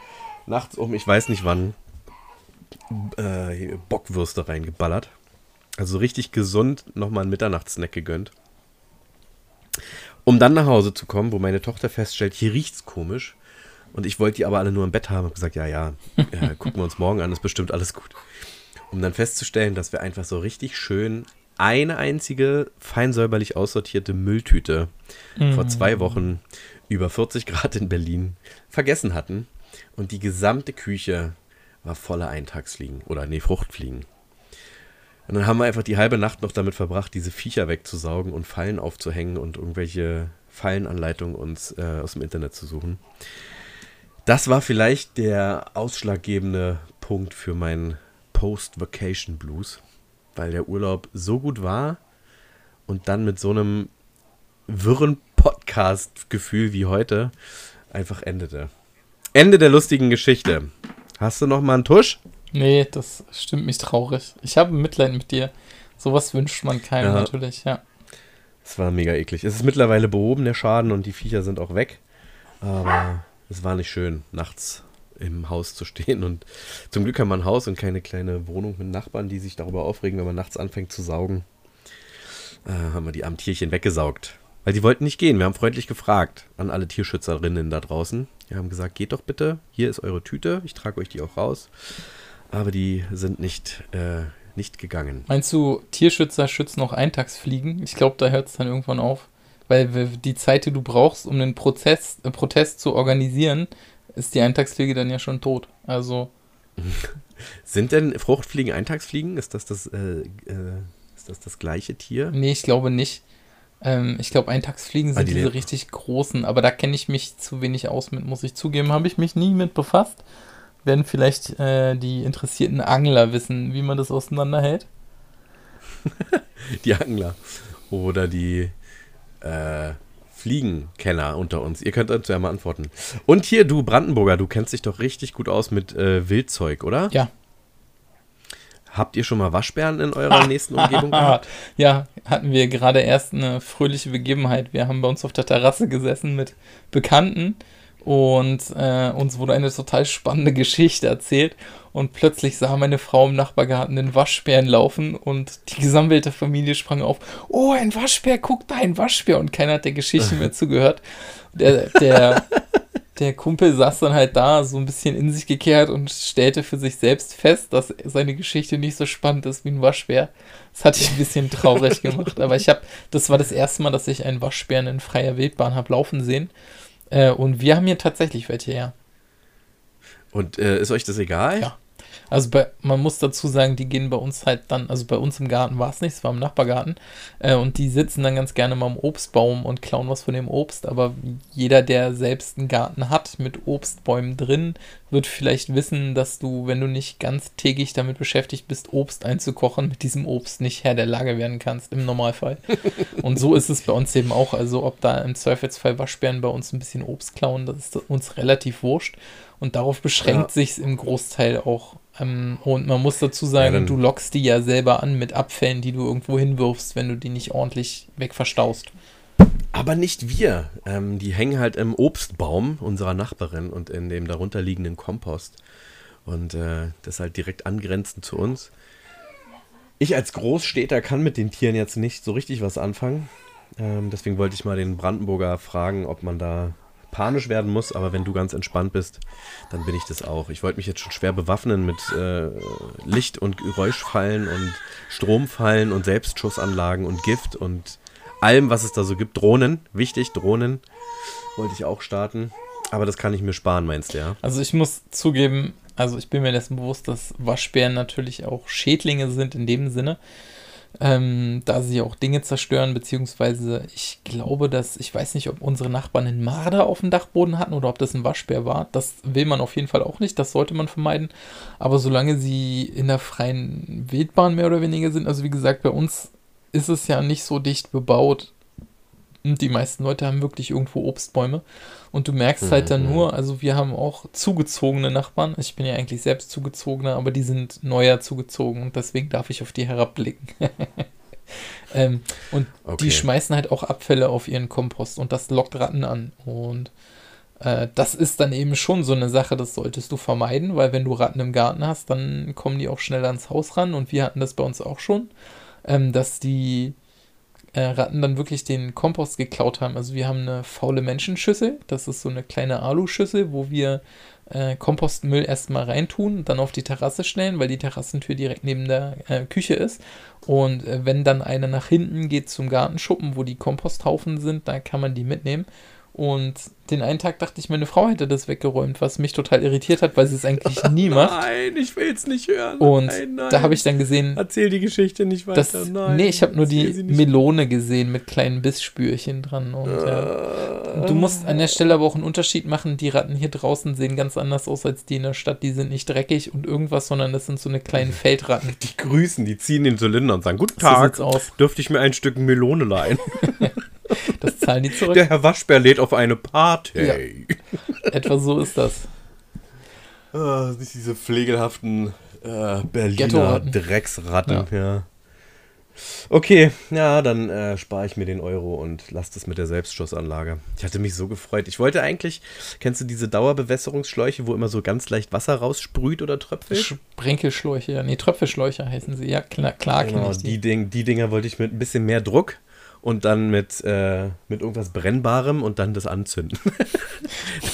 nachts um, ich weiß nicht wann, äh, Bockwürste reingeballert. Also richtig gesund nochmal einen Mitternachtssnack gegönnt. Um dann nach Hause zu kommen, wo meine Tochter feststellt, hier riecht's komisch. Und ich wollte die aber alle nur im Bett haben. Habe gesagt, ja, ja, ja, gucken wir uns morgen an, ist bestimmt alles gut. Um dann festzustellen, dass wir einfach so richtig schön eine einzige fein säuberlich aussortierte Mülltüte mm. vor zwei Wochen über 40 Grad in Berlin vergessen hatten. Und die gesamte Küche war voller Eintagsfliegen oder nee, Fruchtfliegen. Und dann haben wir einfach die halbe Nacht noch damit verbracht, diese Viecher wegzusaugen und Fallen aufzuhängen und irgendwelche Fallenanleitungen uns äh, aus dem Internet zu suchen. Das war vielleicht der ausschlaggebende Punkt für meinen Post-Vacation Blues, weil der Urlaub so gut war und dann mit so einem wirren Podcast-Gefühl wie heute einfach endete. Ende der lustigen Geschichte. Hast du noch mal einen Tusch? Nee, das stimmt mich traurig. Ich habe Mitleid mit dir. Sowas wünscht man keinem ja. natürlich, ja. Es war mega eklig. Es ist mittlerweile behoben, der Schaden, und die Viecher sind auch weg. Aber es war nicht schön, nachts im Haus zu stehen. Und zum Glück haben wir ein Haus und keine kleine Wohnung mit Nachbarn, die sich darüber aufregen, wenn man nachts anfängt zu saugen. Äh, haben wir die armen Tierchen weggesaugt. Weil die wollten nicht gehen. Wir haben freundlich gefragt an alle Tierschützerinnen da draußen. Wir haben gesagt, geht doch bitte, hier ist eure Tüte, ich trage euch die auch raus. Aber die sind nicht, äh, nicht gegangen. Meinst du, Tierschützer schützen auch Eintagsfliegen? Ich glaube, da hört es dann irgendwann auf. Weil die Zeit, die du brauchst, um den Prozess, äh, Protest zu organisieren, ist die Eintagsfliege dann ja schon tot. Also. Sind denn Fruchtfliegen Eintagsfliegen? Ist das das, äh, äh, ist das, das gleiche Tier? Nee, ich glaube nicht. Ähm, ich glaube, Eintagsfliegen ah, sind die diese leben. richtig großen, aber da kenne ich mich zu wenig aus mit, muss ich zugeben. Habe ich mich nie mit befasst. Werden vielleicht äh, die interessierten Angler wissen, wie man das auseinanderhält? die Angler. Oder die äh, Fliegenkenner unter uns. Ihr könnt uns ja mal antworten. Und hier, du Brandenburger, du kennst dich doch richtig gut aus mit äh, Wildzeug, oder? Ja. Habt ihr schon mal Waschbären in eurer nächsten Umgebung gehabt? Ja, hatten wir gerade erst eine fröhliche Begebenheit. Wir haben bei uns auf der Terrasse gesessen mit Bekannten und äh, uns wurde eine total spannende Geschichte erzählt. Und plötzlich sah meine Frau im Nachbargarten den Waschbären laufen und die gesammelte Familie sprang auf. Oh, ein Waschbär, guck da, ein Waschbär. Und keiner hat der Geschichte mehr zugehört. Der, der, der Kumpel saß dann halt da, so ein bisschen in sich gekehrt und stellte für sich selbst fest, dass seine Geschichte nicht so spannend ist wie ein Waschbär. Das hat ich ein bisschen traurig gemacht. Aber ich habe, das war das erste Mal, dass ich einen Waschbären in freier Wildbahn habe laufen sehen. Äh, und wir haben hier tatsächlich welche, ja. Und äh, ist euch das egal? Ja. Also bei, man muss dazu sagen, die gehen bei uns halt dann, also bei uns im Garten war es nicht, es war im Nachbargarten. Äh, und die sitzen dann ganz gerne mal am Obstbaum und klauen was von dem Obst. Aber jeder, der selbst einen Garten hat mit Obstbäumen drin, wird vielleicht wissen, dass du, wenn du nicht ganz täglich damit beschäftigt bist, Obst einzukochen, mit diesem Obst nicht Herr der Lage werden kannst, im Normalfall. und so ist es bei uns eben auch. Also ob da im Zweifelsfall Waschbären bei uns ein bisschen Obst klauen, das ist uns relativ wurscht. Und darauf beschränkt ja. sich im Großteil auch ähm, und man muss dazu sagen, ja, du lockst die ja selber an mit Abfällen, die du irgendwo hinwirfst, wenn du die nicht ordentlich wegverstaust. Aber nicht wir. Ähm, die hängen halt im Obstbaum unserer Nachbarin und in dem darunterliegenden Kompost. Und äh, das ist halt direkt angrenzend zu uns. Ich als Großstädter kann mit den Tieren jetzt nicht so richtig was anfangen. Ähm, deswegen wollte ich mal den Brandenburger fragen, ob man da panisch werden muss, aber wenn du ganz entspannt bist, dann bin ich das auch. Ich wollte mich jetzt schon schwer bewaffnen mit äh, Licht- und Geräuschfallen und Stromfallen und Selbstschussanlagen und Gift und allem, was es da so gibt. Drohnen, wichtig, Drohnen wollte ich auch starten. Aber das kann ich mir sparen, meinst du, ja? Also ich muss zugeben, also ich bin mir dessen bewusst, dass Waschbären natürlich auch Schädlinge sind in dem Sinne ähm, da sie auch Dinge zerstören, beziehungsweise ich glaube, dass, ich weiß nicht, ob unsere Nachbarn einen Marder auf dem Dachboden hatten oder ob das ein Waschbär war. Das will man auf jeden Fall auch nicht, das sollte man vermeiden. Aber solange sie in der freien Wildbahn mehr oder weniger sind, also wie gesagt, bei uns ist es ja nicht so dicht bebaut, die meisten Leute haben wirklich irgendwo Obstbäume. Und du merkst halt dann nur, also wir haben auch zugezogene Nachbarn. Ich bin ja eigentlich selbst zugezogener, aber die sind neuer zugezogen und deswegen darf ich auf die herabblicken. ähm, und Okay. die schmeißen halt auch Abfälle auf ihren Kompost und das lockt Ratten an. Und äh, das ist dann eben schon so eine Sache, das solltest du vermeiden, weil wenn du Ratten im Garten hast, dann kommen die auch schnell ans Haus ran und wir hatten das bei uns auch schon, ähm, dass die äh, Ratten dann wirklich den Kompost geklaut haben. Also wir haben eine faule Menschenschüssel, das ist so eine kleine Aluschüssel, wo wir äh, Kompostmüll erstmal reintun, dann auf die Terrasse stellen, weil die Terrassentür direkt neben der äh, Küche ist. Und äh, wenn dann eine nach hinten geht zum Gartenschuppen, wo die Komposthaufen sind, da kann man die mitnehmen. Und den einen Tag dachte ich, meine Frau hätte das weggeräumt, was mich total irritiert hat, weil sie es eigentlich nie macht. Nein, ich will es nicht hören. Und nein, nein. da habe ich dann gesehen, Erzähl die Geschichte nicht weiter. das, nein, nee, ich habe nur die. Melone gesehen mit kleinen Bissspürchen dran. Und, ja. Du musst an der Stelle aber auch einen Unterschied machen. Die Ratten hier draußen sehen ganz anders aus als die in der Stadt. Die sind nicht dreckig und irgendwas, sondern das sind so eine kleinen Feldratten. Die grüßen, die ziehen den Zylinder und sagen, guten So Tag, aus. dürfte ich mir ein Stück Melone leihen? Zahlen die zurück. Der Herr Waschbär lädt auf eine Party. Ja. Etwa so ist das. Ah, nicht diese pflegelhaften äh, Berliner. Drecksratten, ja. Okay, ja, dann äh, spare ich mir den Euro und lasse das mit der Selbstschussanlage. Ich hatte mich so gefreut. Ich wollte eigentlich, kennst du diese Dauerbewässerungsschläuche, wo immer so ganz leicht Wasser raussprüht oder tröpfelt? Sprenkelschläuche, ja, nee, Tröpfelschläuche heißen sie. Ja, klar, klar Genau, die, die. Ding, die Dinger wollte ich mit ein bisschen mehr Druck und dann mit, äh, mit irgendwas Brennbarem und dann das anzünden.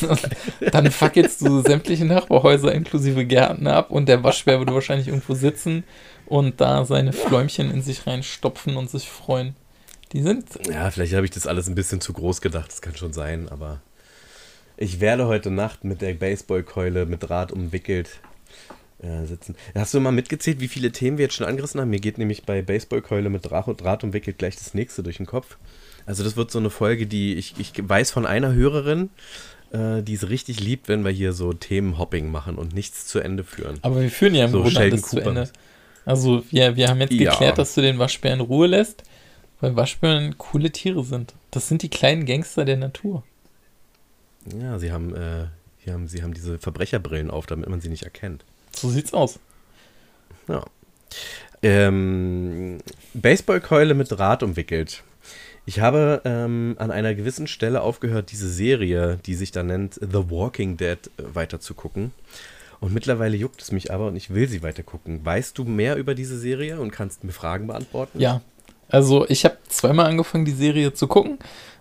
Dann fackelst du sämtliche Nachbarhäuser inklusive Gärten ab und der Waschbär würde wahrscheinlich irgendwo sitzen und da seine Fläumchen in sich reinstopfen und sich freuen. Die sind Ja, vielleicht habe ich das alles ein bisschen zu groß gedacht, das kann schon sein, aber ich werde heute Nacht mit der Baseballkeule mit Draht umwickelt äh, sitzen. Hast du mal mitgezählt, wie viele Themen wir jetzt schon angerissen haben? Mir geht nämlich bei Baseballkeule mit Draht, Draht umwickelt gleich das nächste durch den Kopf. Also das wird so eine Folge, die ich, ich weiß von einer Hörerin, äh, die es richtig liebt, wenn wir hier so Themenhopping machen und nichts zu Ende führen. Aber wir führen ja im So Grunde alles zu. Ende. Also wir, wir haben jetzt Ja. geklärt, dass du den Waschbär in Ruhe lässt, weil Waschbären coole Tiere sind. Das sind die kleinen Gangster der Natur. Ja, sie haben, äh, sie haben, sie haben diese Verbrecherbrillen auf, damit man sie nicht erkennt. So sieht's aus. Ja. Ähm, Baseballkeule mit Draht umwickelt. Ich habe ähm, an einer gewissen Stelle aufgehört, diese Serie, die sich da nennt The Walking Dead, äh, weiter zu gucken. Und mittlerweile juckt es mich aber und ich will sie weiter gucken. Weißt du mehr über diese Serie und kannst mir Fragen beantworten? Ja, also ich habe zweimal angefangen, die Serie zu gucken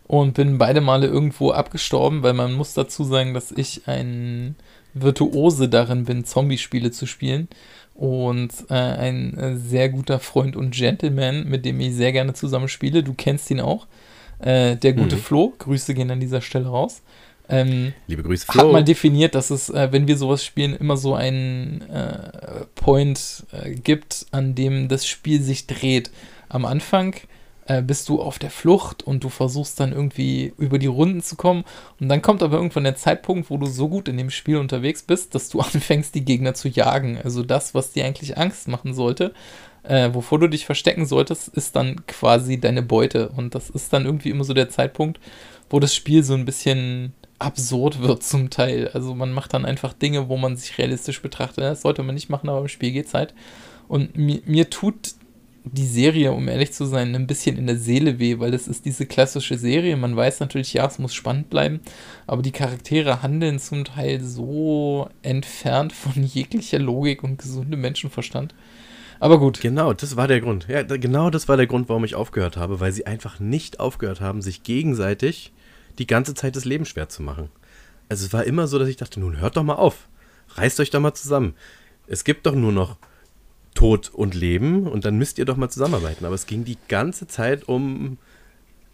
und bin beide Male irgendwo abgestorben, weil man muss dazu sagen, dass ich ein Virtuose darin bin, Zombie-Spiele zu spielen und äh, ein äh, sehr guter Freund und Gentleman, mit dem ich sehr gerne zusammen spiele. Du kennst ihn auch. Äh, der gute Mhm. Flo, Grüße gehen an dieser Stelle raus. Ähm, Liebe Grüße, hat Flo. mal definiert, dass es, äh, wenn wir sowas spielen, immer so einen äh, Point äh, gibt, an dem das Spiel sich dreht. Am Anfang äh, bist du auf der Flucht und du versuchst dann irgendwie über die Runden zu kommen. Und dann kommt aber irgendwann der Zeitpunkt, wo du so gut in dem Spiel unterwegs bist, dass du anfängst, die Gegner zu jagen. Also das, was dir eigentlich Angst machen sollte, äh, wovor du dich verstecken solltest, ist dann quasi deine Beute. Und das ist dann irgendwie immer so der Zeitpunkt, wo das Spiel so ein bisschen absurd wird zum Teil. Also man macht dann einfach Dinge, wo man sich realistisch betrachtet. Das sollte man nicht machen, aber im Spiel geht's halt. Und mir, mir tut die Serie, um ehrlich zu sein, ein bisschen in der Seele weh, weil es ist diese klassische Serie. Man weiß natürlich, ja, es muss spannend bleiben, aber die Charaktere handeln zum Teil so entfernt von jeglicher Logik und gesundem Menschenverstand. Aber gut. Genau, das war der Grund. Ja, genau das war der Grund, warum ich aufgehört habe, weil sie einfach nicht aufgehört haben, sich gegenseitig die ganze Zeit das Leben schwer zu machen. Also es war immer so, dass ich dachte, nun hört doch mal auf. Reißt euch doch mal zusammen. Es gibt doch nur noch Tod und Leben und dann müsst ihr doch mal zusammenarbeiten. Aber es ging die ganze Zeit um,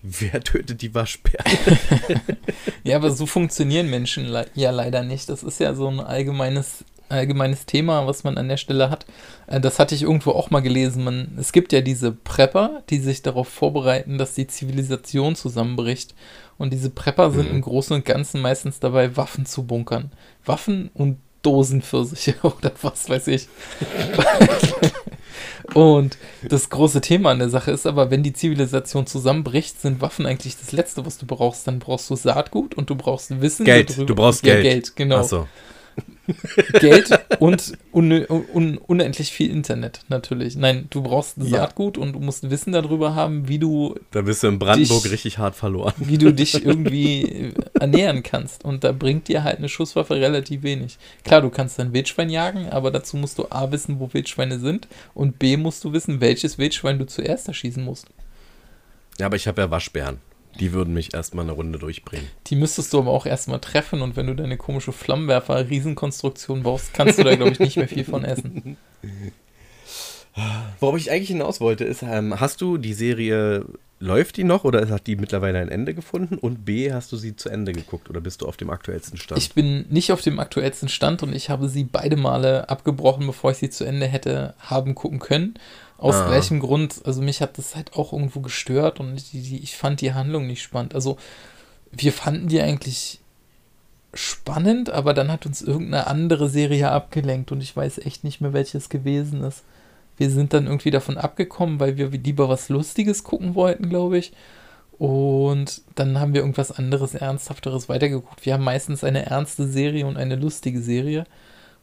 wer tötet die Waschbären? Ja, aber so funktionieren Menschen le ja leider nicht. Das ist ja so ein allgemeines, allgemeines Thema, was man an der Stelle hat. Äh, das hatte ich irgendwo auch mal gelesen. Man, es gibt ja diese Prepper, die sich darauf vorbereiten, dass die Zivilisation zusammenbricht. Und diese Prepper sind im Großen und Ganzen meistens dabei, Waffen zu bunkern. Waffen und Dosenpfirsiche oder was weiß ich. Und das große Thema an der Sache ist aber, wenn die Zivilisation zusammenbricht, sind Waffen eigentlich das Letzte, was du brauchst. Dann brauchst du Saatgut und du brauchst Wissen. Geld, darüber- du brauchst ja, Geld. Geld, genau. Ach so. Geld und un un unendlich viel Internet, natürlich. Nein, du brauchst Saatgut und du musst Wissen darüber haben, wie du, Da bist du in Brandenburg Dich- richtig hart verloren. wie du dich irgendwie äh, ernähren kannst. Und da bringt dir halt eine Schusswaffe relativ wenig. Klar, du kannst dann Wildschwein jagen, aber dazu musst du A wissen, wo Wildschweine sind und B musst du wissen, welches Wildschwein du zuerst erschießen musst. Ja, aber ich habe ja Waschbären. Die würden mich erstmal eine Runde durchbringen. Die müsstest du aber auch erstmal treffen und wenn du deine komische Flammenwerfer-Riesenkonstruktion baust, kannst du da, glaube ich, nicht mehr viel von essen. Worauf ich eigentlich hinaus wollte, ist, ähm, hast du die Serie, läuft die noch oder hat die mittlerweile ein Ende gefunden? Und B, hast du sie zu Ende geguckt oder bist du auf dem aktuellsten Stand? Ich bin nicht auf dem aktuellsten Stand und ich habe sie beide Male abgebrochen, bevor ich sie zu Ende hätte haben gucken können. Aus Ah. gleichem Grund, also mich hat das halt auch irgendwo gestört und die, die, ich fand die Handlung nicht spannend. Also wir fanden die eigentlich spannend, aber dann hat uns irgendeine andere Serie abgelenkt und ich weiß echt nicht mehr, welches gewesen ist. Wir sind dann irgendwie davon abgekommen, weil wir lieber was Lustiges gucken wollten, glaube ich. Und dann haben wir irgendwas anderes, Ernsthafteres weitergeguckt. Wir haben meistens eine ernste Serie und eine lustige Serie.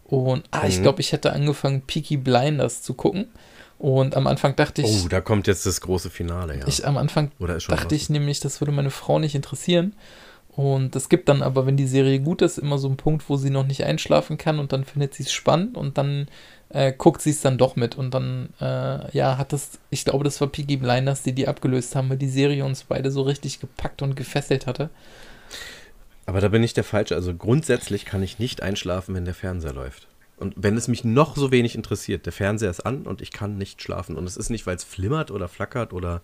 Und ah, ich Mhm. glaube, ich hätte angefangen, Peaky Blinders zu gucken. Und am Anfang dachte ich, oh, da kommt jetzt das große Finale, ja. ich am Anfang dachte ich nämlich, das würde meine Frau nicht interessieren. Und es gibt dann aber, wenn die Serie gut ist, immer so einen Punkt, wo sie noch nicht einschlafen kann und dann findet sie es spannend und dann äh, guckt sie es dann doch mit. Und dann, äh, ja, hat das, ich glaube, das war Peaky Blinders, die die abgelöst haben, weil die Serie uns beide so richtig gepackt und gefesselt hatte. Aber da bin ich der Falsche. Also grundsätzlich kann ich nicht einschlafen, wenn der Fernseher läuft. Und wenn es mich noch so wenig interessiert, der Fernseher ist an und ich kann nicht schlafen. Und es ist nicht, weil es flimmert oder flackert oder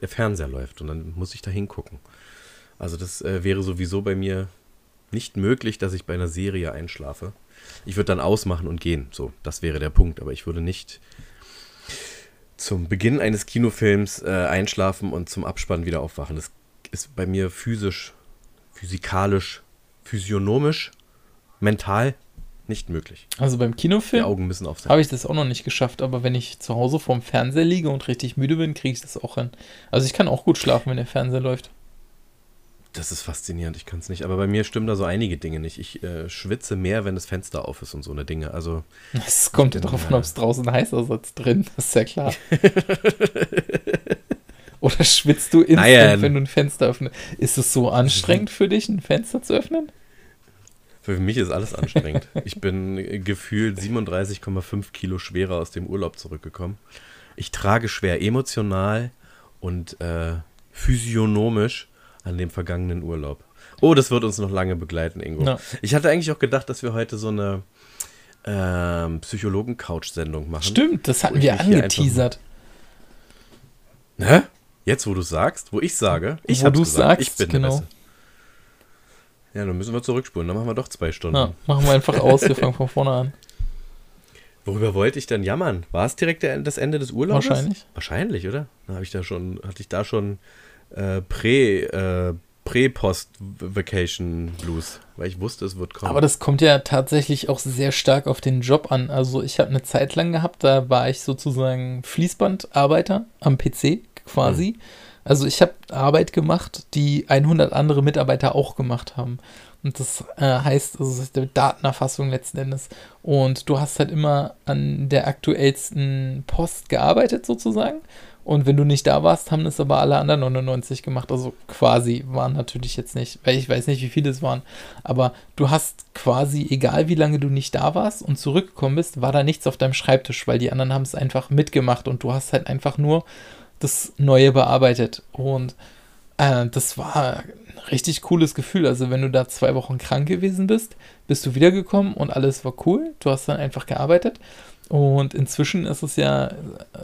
der Fernseher läuft. Und dann muss ich da hingucken. Also das äh, wäre sowieso bei mir nicht möglich, dass ich bei einer Serie einschlafe. Ich würde dann ausmachen und gehen. So, das wäre der Punkt. Aber ich würde nicht zum Beginn eines Kinofilms äh, einschlafen und zum Abspann wieder aufwachen. Das ist bei mir physisch, physikalisch, physiognomisch, mental nicht möglich. Also beim Die Kinofilm Augen müssen auf sein. habe ich das auch noch nicht geschafft, aber wenn ich zu Hause vorm Fernseher liege und richtig müde bin, kriege ich das auch hin. Also ich kann auch gut schlafen, wenn der Fernseher läuft. Das ist faszinierend, ich kann es nicht. Aber bei mir stimmen da so einige Dinge nicht. Ich äh, schwitze mehr, wenn das Fenster auf ist und so eine Dinge. Also Es kommt ja drauf an, ob es draußen heißer sitzt drin, das ist ja klar. Oder schwitzt du instant, Nein. wenn du ein Fenster öffnest? Ist es so anstrengend für dich, ein Fenster zu öffnen? Für mich ist alles anstrengend. ich bin gefühlt 37,5 Kilo schwerer aus dem Urlaub zurückgekommen. Ich trage schwer emotional und äh, physiognomisch an dem vergangenen Urlaub. Oh, das wird uns noch lange begleiten, Ingo. Ja. Ich hatte eigentlich auch gedacht, dass wir heute so eine ähm, Psychologen-Couch-Sendung machen. Stimmt, das hatten wir angeteasert. Hä? Jetzt, wo du sagst, wo ich sage, ich du gesagt, sagst, ich bin genau. der Beste. Ja, dann müssen wir zurückspulen, dann machen wir doch zwei Stunden. Ja, machen wir einfach aus, wir fangen von vorne an. Worüber wollte ich denn jammern? War es direkt der, das Ende des Urlaubs? Wahrscheinlich. Wahrscheinlich, oder? Da habe ich da schon, hatte ich da schon äh, Prä, äh, Prä-Post-Vacation Blues, weil ich wusste, es wird kommen. Aber das kommt ja tatsächlich auch sehr stark auf den Job an. Also ich habe eine Zeit lang gehabt, da war ich sozusagen Fließbandarbeiter am PC quasi. Also ich habe Arbeit gemacht, die 100 andere Mitarbeiter auch gemacht haben. Und das äh, heißt, also ist eine Datenerfassung letzten Endes. Und du hast halt immer an der aktuellsten Post gearbeitet sozusagen. Und wenn du nicht da warst, haben es aber alle anderen 99 gemacht. Also quasi waren natürlich jetzt nicht, weil ich weiß nicht, wie viele es waren. Aber du hast quasi, egal wie lange du nicht da warst und zurückgekommen bist, war da nichts auf deinem Schreibtisch, weil die anderen haben es einfach mitgemacht und du hast halt einfach nur das Neue bearbeitet. Und äh, das war ein richtig cooles Gefühl. Also wenn du da zwei Wochen krank gewesen bist, bist du wiedergekommen und alles war cool. Du hast dann einfach gearbeitet. Und inzwischen ist es ja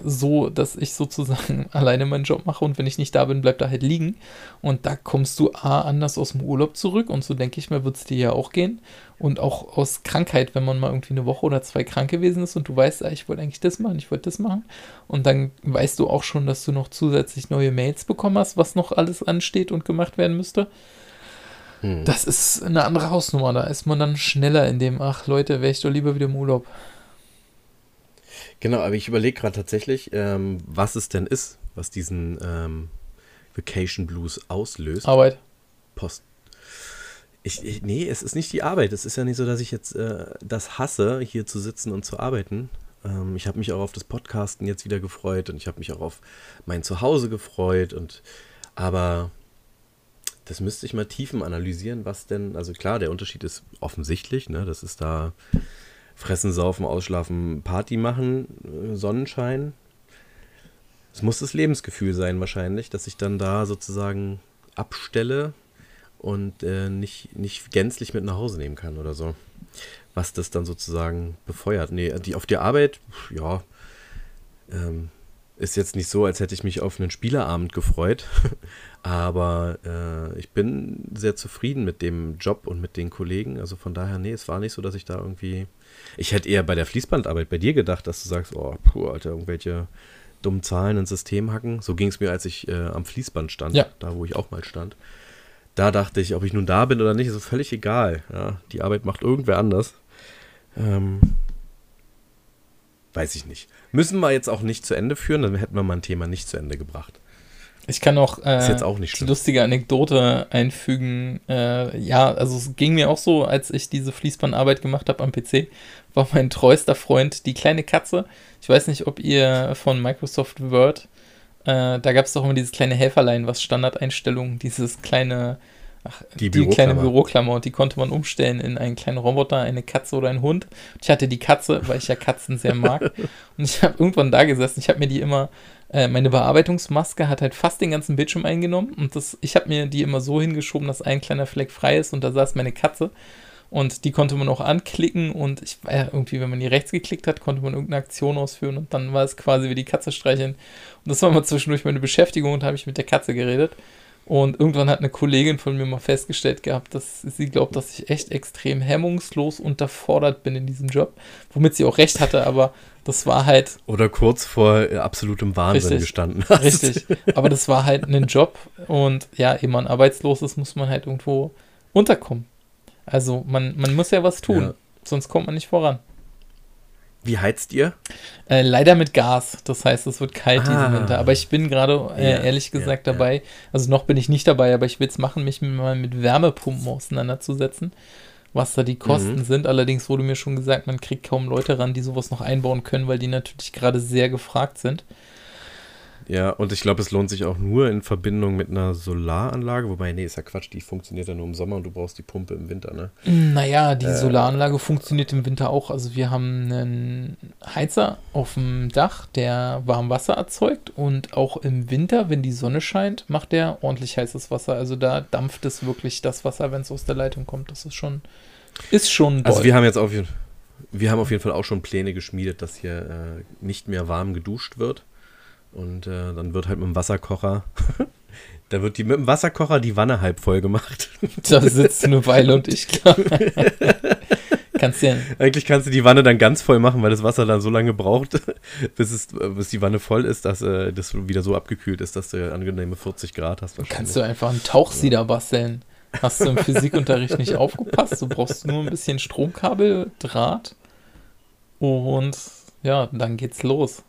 so, dass ich sozusagen alleine meinen Job mache und wenn ich nicht da bin, bleibt er halt liegen. Und da kommst du A, anders aus dem Urlaub zurück und so denke ich mir, wird es dir ja auch gehen. Und auch aus Krankheit, wenn man mal irgendwie eine Woche oder zwei krank gewesen ist und du weißt, ah, ich wollte eigentlich das machen, ich wollte das machen. Und dann weißt du auch schon, dass du noch zusätzlich neue Mails bekommen hast, was noch alles ansteht und gemacht werden müsste. Hm. Das ist eine andere Hausnummer. Da ist man dann schneller in dem, ach Leute, wäre ich doch lieber wieder im Urlaub. Genau, aber ich überlege gerade tatsächlich, ähm, was es denn ist, was diesen ähm, Vacation Blues auslöst. Arbeit. Post. Ich, ich, nee, es ist nicht die Arbeit. Es ist ja nicht so, dass ich jetzt äh, das hasse, hier zu sitzen und zu arbeiten. Ähm, ich habe mich auch auf das Podcasten jetzt wieder gefreut und ich habe mich auch auf mein Zuhause gefreut. Und aber das müsste ich mal tiefen analysieren, was denn. Also klar, der Unterschied ist offensichtlich. Ne? Das ist da fressen, saufen, ausschlafen, Party machen, äh, Sonnenschein. Es muss das Lebensgefühl sein wahrscheinlich, dass ich dann da sozusagen abstelle und äh, nicht, nicht gänzlich mit nach Hause nehmen kann oder so. Was das dann sozusagen befeuert. Nee, die, auf die Arbeit, ja, ähm, ist jetzt nicht so, als hätte ich mich auf einen Spielerabend gefreut. Aber äh, ich bin sehr zufrieden mit dem Job und mit den Kollegen. Also von daher, nee, es war nicht so, dass ich da irgendwie. Ich hätte eher bei der Fließbandarbeit bei dir gedacht, dass du sagst, oh, puh, Alter, irgendwelche dummen Zahlen ins System hacken. So ging es mir, als ich äh, am Fließband stand, Ja. da wo ich auch mal stand. Da dachte ich, ob ich nun da bin oder nicht, ist völlig egal. Ja, die Arbeit macht irgendwer anders. Ähm, weiß ich nicht. Müssen wir jetzt auch nicht zu Ende führen, dann hätten wir mal ein Thema nicht zu Ende gebracht. Ich kann auch, äh, Ist jetzt auch nicht die lustige Anekdote einfügen. Äh, ja, also es ging mir auch so, als ich diese Fließbandarbeit gemacht habe am PC, war mein treuester Freund die kleine Katze. Ich weiß nicht, ob ihr von Microsoft Word, äh, da gab es doch immer dieses kleine Helferlein, was Standardeinstellungen, dieses kleine, ach, Die die, kleine Büroklammer. Und die konnte man umstellen in einen kleinen Roboter, eine Katze oder einen Hund. Ich hatte die Katze, weil ich ja Katzen sehr mag. Und ich habe irgendwann da gesessen, ich habe mir die immer, äh, meine Bearbeitungsmaske hat halt fast den ganzen Bildschirm eingenommen und das, ich habe mir die immer so hingeschoben, dass ein kleiner Fleck frei ist und da saß meine Katze. Und die konnte man auch anklicken und ich war ja irgendwie, wenn man die rechts geklickt hat, konnte man irgendeine Aktion ausführen und dann war es quasi wie die Katze streicheln. Und das war mal zwischendurch meine Beschäftigung und da habe ich mit der Katze geredet. Und irgendwann hat eine Kollegin von mir mal festgestellt gehabt, dass sie glaubt, dass ich echt extrem hemmungslos unterfordert bin in diesem Job. Womit sie auch recht hatte, aber das war halt Oder kurz vor äh, absolutem Wahnsinn Richtig. gestanden hast. Richtig. Aber das war halt ein Job und ja, ehe man arbeitslos ist, muss man halt irgendwo unterkommen. Also man, man muss ja was tun, Ja. sonst kommt man nicht voran. Wie heizt ihr? Äh, leider mit Gas, das heißt, es wird kalt Ah. diesen Winter. Aber ich bin gerade äh, Ja, ehrlich gesagt ja, ja. dabei, also noch bin ich nicht dabei, aber ich will es machen, mich mal mit Wärmepumpen auseinanderzusetzen, was da die Kosten Mhm. sind. Allerdings wurde mir schon gesagt, man kriegt kaum Leute ran, die sowas noch einbauen können, weil die natürlich gerade sehr gefragt sind. Ja, und ich glaube, es lohnt sich auch nur in Verbindung mit einer Solaranlage. Wobei, nee, ist ja Quatsch, die funktioniert ja nur im Sommer und du brauchst die Pumpe im Winter, ne? Naja, die Äh. Solaranlage funktioniert im Winter auch. Also wir haben einen Heizer auf dem Dach, der Warmwasser erzeugt und auch im Winter, wenn die Sonne scheint, macht der ordentlich heißes Wasser. Also da dampft es wirklich das Wasser, wenn es aus der Leitung kommt. Das ist schon, ist schon Also doll. wir haben jetzt auf jeden wir haben auf jeden Fall auch schon Pläne geschmiedet, dass hier äh, nicht mehr warm geduscht wird. Und äh, dann wird halt mit dem Wasserkocher, da wird die mit dem Wasserkocher die Wanne halb voll gemacht. Da sitzt eine Weile und ich glaube. Kannst ja, Eigentlich kannst du die Wanne dann ganz voll machen, weil das Wasser dann so lange braucht, bis, es, bis die Wanne voll ist, dass äh, das wieder so abgekühlt ist, dass du angenehme 40 Grad hast. kannst du einfach einen Tauchsieder basteln. Hast du im Physikunterricht nicht aufgepasst? Du brauchst nur ein bisschen Stromkabel, Draht und ja, dann geht's los.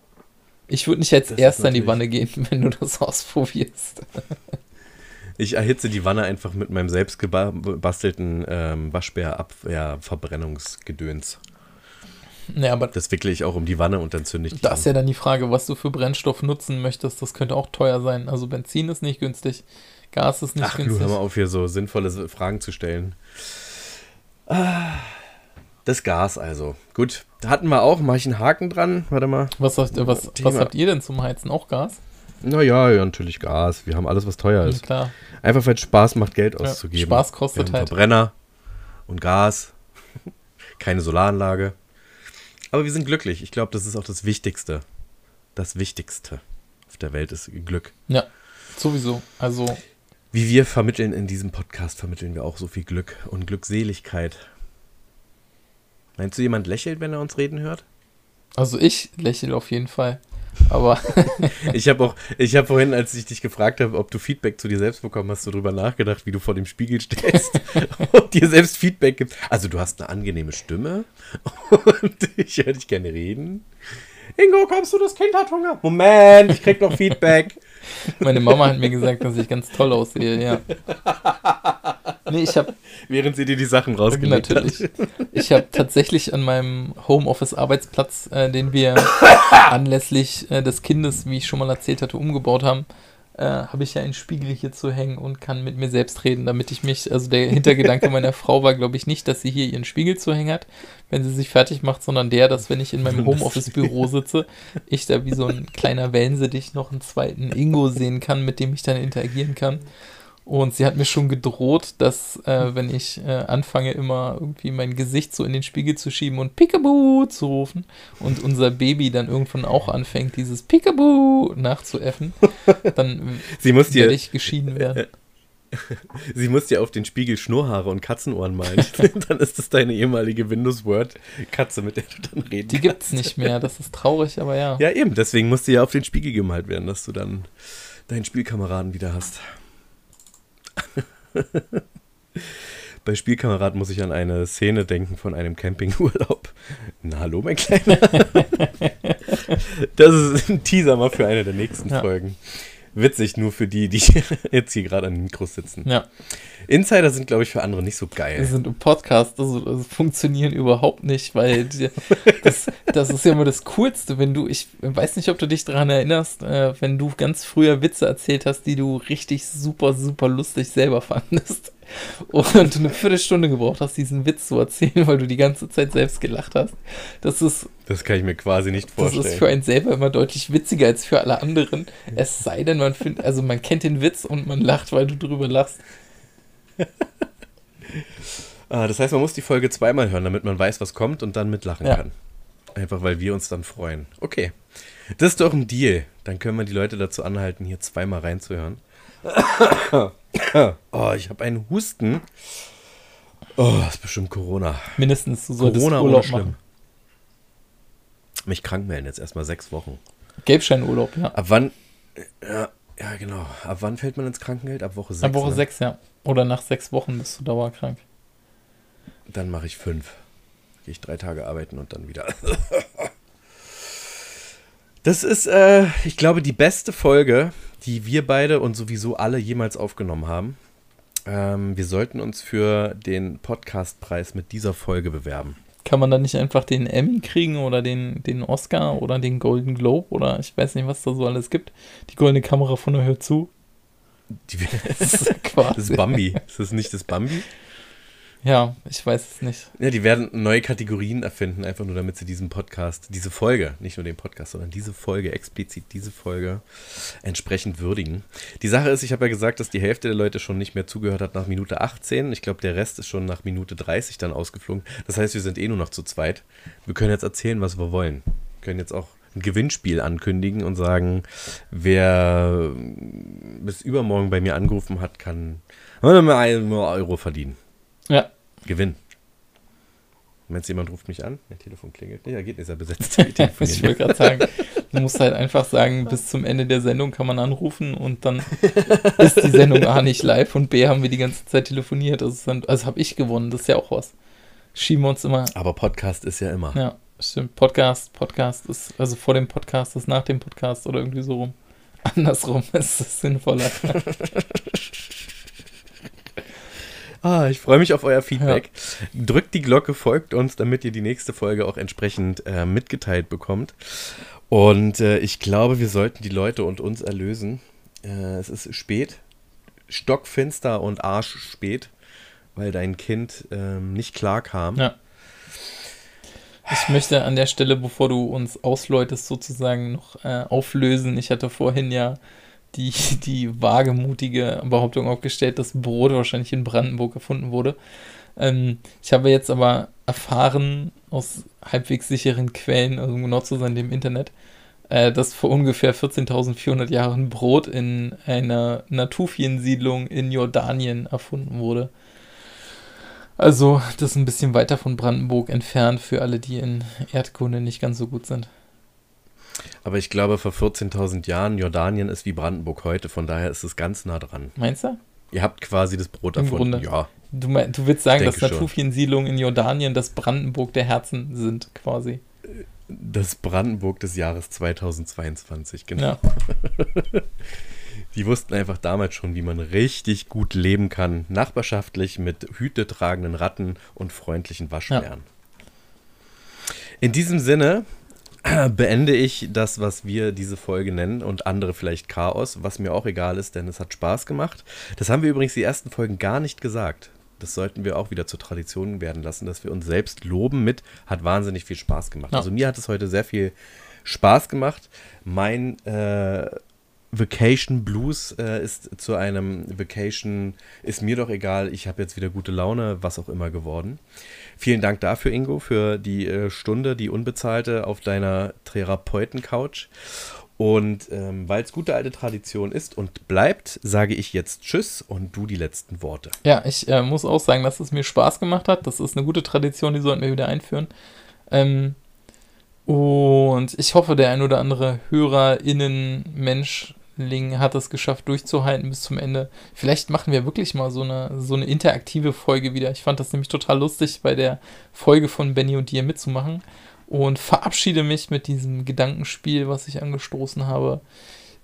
Ich würde nicht als Das Erster in die Wanne gehen, wenn du das ausprobierst. Ich erhitze die Wanne einfach mit meinem selbst gebastelten ähm, Waschbär-Verbrennungsgedöns. Ja, aber Das wickle ich auch um die Wanne und dann zünde ich die da an. ist ja dann die Frage, was du für Brennstoff nutzen möchtest. Das könnte auch teuer sein. Also Benzin ist nicht günstig, Gas ist nicht Ach, du, günstig. hör mal auf, hier so sinnvolle Fragen zu stellen. Ah, Das Gas also. Gut, da hatten wir auch. Mach ich einen Haken dran? Warte mal. Was, habt- was, was habt ihr denn zum Heizen? Auch Gas? Naja, ja, natürlich Gas. Wir haben alles, was teuer Ja, ist. klar. Einfach, weil es Spaß macht, Geld Ja, auszugeben. Spaß kostet wir haben halt. Verbrenner und Gas. Keine Solaranlage. Aber wir sind glücklich. Ich glaube, das ist auch das Wichtigste. Das Wichtigste auf der Welt ist Glück. Ja, sowieso. Also, Wie wir vermitteln in diesem Podcast, vermitteln wir auch so viel Glück und Glückseligkeit. Meinst du, jemand lächelt, wenn er uns reden hört? also ich lächle auf jeden Fall. Aber Ich habe auch, ich habe vorhin, als ich dich gefragt habe, ob du Feedback zu dir selbst bekommen hast, so drüber nachgedacht, wie du vor dem Spiegel stehst und dir selbst Feedback gibst. Also du hast eine angenehme Stimme und ich höre dich gerne reden. Ingo, kommst du, das Kind hat Hunger. Moment, ich krieg noch Feedback. meine Mama hat mir gesagt, dass ich ganz toll aussehe, ja. Nee, ich habe Während sie dir die Sachen rausgelegt natürlich. hat. Ich habe tatsächlich an meinem Homeoffice-Arbeitsplatz, äh, den wir anlässlich äh, des Kindes, wie ich schon mal erzählt hatte, umgebaut haben, äh, habe ich ja einen Spiegel hier zu hängen und kann mit mir selbst reden, damit ich mich, also der Hintergedanke meiner Frau war, glaube ich, nicht, dass sie hier ihren Spiegel zu hängen hat, wenn sie sich fertig macht, sondern der, dass wenn ich in meinem Homeoffice-Büro sitze, ich da wie so ein kleiner Wellensittich noch einen zweiten Ingo sehen kann, mit dem ich dann interagieren kann. Und sie hat mir schon gedroht, dass äh, wenn ich äh, anfange, immer irgendwie mein Gesicht so in den Spiegel zu schieben und Peekaboo zu rufen und unser Baby dann irgendwann auch anfängt, dieses Peekaboo nachzuäffen, dann Sie muss dir, werde ich geschieden werden. sie muss dir auf den Spiegel Schnurrhaare und Katzenohren malen. dann ist das deine ehemalige Windows Word Katze, mit der du dann reden Die gibt's nicht mehr, das ist traurig, aber ja. Ja, eben. Deswegen musste ja auf den Spiegel gemalt werden, dass du dann deinen Spielkameraden wieder hast. Bei Spielkameraden muss ich an eine Szene denken von einem Campingurlaub. Na, hallo, mein Kleiner. Das ist ein Teaser mal für eine der nächsten Ja. Folgen. Witzig, nur für die, die jetzt hier gerade an den Mikros sitzen. Ja, Insider sind, glaube ich, für andere nicht so geil. sind im Podcast, also das funktionieren überhaupt nicht, weil die, das, das ist ja immer das Coolste, wenn du, ich weiß nicht, ob du dich daran erinnerst, äh, wenn du ganz früher Witze erzählt hast, die du richtig super, super lustig selber fandest und du eine Viertelstunde gebraucht hast, diesen Witz zu erzählen, weil du die ganze Zeit selbst gelacht hast. Das ist, Das kann ich mir quasi nicht das vorstellen. ist für einen selber immer deutlich witziger als für alle anderen. Es sei denn, man findet, also man kennt den Witz und man lacht, weil du drüber lachst. Ah, das heißt, man muss die Folge zweimal hören, damit man weiß, was kommt und dann mitlachen Ja. kann. Einfach weil wir uns dann freuen. Okay. Das ist doch ein Deal. Dann können wir die Leute dazu anhalten, hier zweimal reinzuhören. Oh, ich habe einen Husten. Oh, das ist bestimmt Corona. Mindestens, solltest Corona Urlaub schlimm. machen. Mich krank melden jetzt erstmal sechs Wochen. Gelbscheinurlaub, ja. Ab wann? Ja, ja, genau. Ab wann fällt man ins Krankengeld? Ab Woche sechs. Ab Woche ne? 6, ja. Oder nach sechs Wochen bist du dauerkrank. Dann mache ich fünf. Gehe ich drei Tage arbeiten und dann wieder. Das ist, äh, ich glaube, die beste Folge, die wir beide und sowieso alle jemals aufgenommen haben. Ähm, wir sollten uns für den Podcastpreis mit dieser Folge bewerben. Kann man da nicht einfach den Emmy kriegen oder den, den Oscar oder den Golden Globe oder ich weiß nicht, was da so alles gibt. Die goldene Kamera von der Hör zu. Die, Das ist quasi. das ist Bambi. Ist das nicht das Bambi? Ja, ich weiß es nicht. Ja, die werden neue Kategorien erfinden, einfach nur damit sie diesen Podcast, diese Folge, nicht nur den Podcast, sondern diese Folge, explizit diese Folge entsprechend würdigen. Die Sache ist, ich habe ja gesagt, dass die Hälfte der Leute schon nicht mehr zugehört hat nach Minute 18. Ich glaube, der Rest ist schon nach Minute 30 dann ausgeflogen. Das heißt, wir sind eh nur noch zu zweit. Wir können jetzt erzählen, was wir wollen. Wir können jetzt auch ein Gewinnspiel ankündigen und sagen, wer bis übermorgen bei mir angerufen hat, kann einen Euro verdienen. Ja, Gewinn. Du, jemand ruft mich an? Mein Telefon klingelt. Nee, da geht nicht, ist ja besetzt. Ich wollte gerade sagen, du musst halt einfach sagen, bis zum Ende der Sendung kann man anrufen und dann ist die Sendung A nicht live und B haben wir die ganze Zeit telefoniert. Also, also habe ich gewonnen, das ist ja auch was. Schieben wir uns immer Aber Podcast ist ja immer. Ja, stimmt. Podcast, Podcast ist, also vor dem Podcast ist nach dem Podcast oder irgendwie so rum. Andersrum ist es sinnvoller. Ah, ich freue mich auf euer Feedback. Drückt die Glocke, folgt uns, damit ihr die nächste Folge auch entsprechend äh, mitgeteilt bekommt. Und äh, ich glaube, wir sollten die Leute und uns erlösen. Äh, es ist spät, stockfinster und arschspät, weil dein Kind ähm, nicht klar kam. Ja. Ich möchte an der Stelle, bevor du uns ausläutest, sozusagen noch äh, auflösen. Ich hatte vorhin ja die, die wagemutige Behauptung aufgestellt, dass Brot wahrscheinlich in Brandenburg erfunden wurde. Ähm, ich habe jetzt aber erfahren aus halbwegs sicheren Quellen, also um genau zu sein, dem Internet, äh, dass vor ungefähr 14.400 Jahren Brot in einer Natufiensiedlung in Jordanien erfunden wurde. Also, das ist ein bisschen weiter von Brandenburg entfernt für alle, die in Erdkunde nicht ganz so gut sind. Aber ich glaube, vor 14.000 Jahren, Jordanien ist wie Brandenburg heute, von daher ist es ganz nah dran. Meinst du? Ihr habt quasi das Brot Im erfunden. Grunde. Ja, Du, mein, du willst sagen, dass schon. Naturfeensiedlungen in Jordanien das Brandenburg der Herzen sind, quasi. das Brandenburg des Jahres 2022, genau. Ja. Die wussten einfach damals schon, wie man richtig gut leben kann, nachbarschaftlich mit hütetragenden Ratten und freundlichen Waschbären. In diesem Sinne äh, beende ich das, was wir diese Folge nennen und andere vielleicht Chaos, was mir auch egal ist, denn es hat Spaß gemacht. Das haben wir übrigens die ersten Folgen gar nicht gesagt. Das sollten wir auch wieder zur Tradition werden lassen, dass wir uns selbst loben mit, hat wahnsinnig viel Spaß gemacht. Ja. Also mir hat es heute sehr viel Spaß gemacht. Mein äh, Vacation Blues äh, ist zu einem Vacation, ist mir doch egal, ich habe jetzt wieder gute Laune, was auch immer geworden. Vielen Dank dafür, Ingo, für die äh, Stunde, die unbezahlte auf deiner Therapeuten-Couch. Und ähm, weil es gute alte Tradition ist und bleibt, sage ich jetzt Tschüss und du die letzten Worte. Ja, ich äh, muss auch sagen, dass es mir Spaß gemacht hat. Das ist eine gute Tradition, die sollten wir wieder einführen. Ähm, und ich hoffe, der ein oder andere HörerInnen, Menschling hat es geschafft, durchzuhalten bis zum Ende. Vielleicht machen wir wirklich mal so eine, so eine interaktive Folge wieder. Ich fand das nämlich total lustig, bei der Folge von Benny und dir mitzumachen. Und verabschiede mich mit diesem Gedankenspiel, was ich angestoßen habe,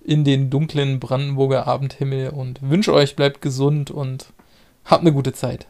in den dunklen Brandenburger Abendhimmel und wünsche euch, bleibt gesund und habt eine gute Zeit.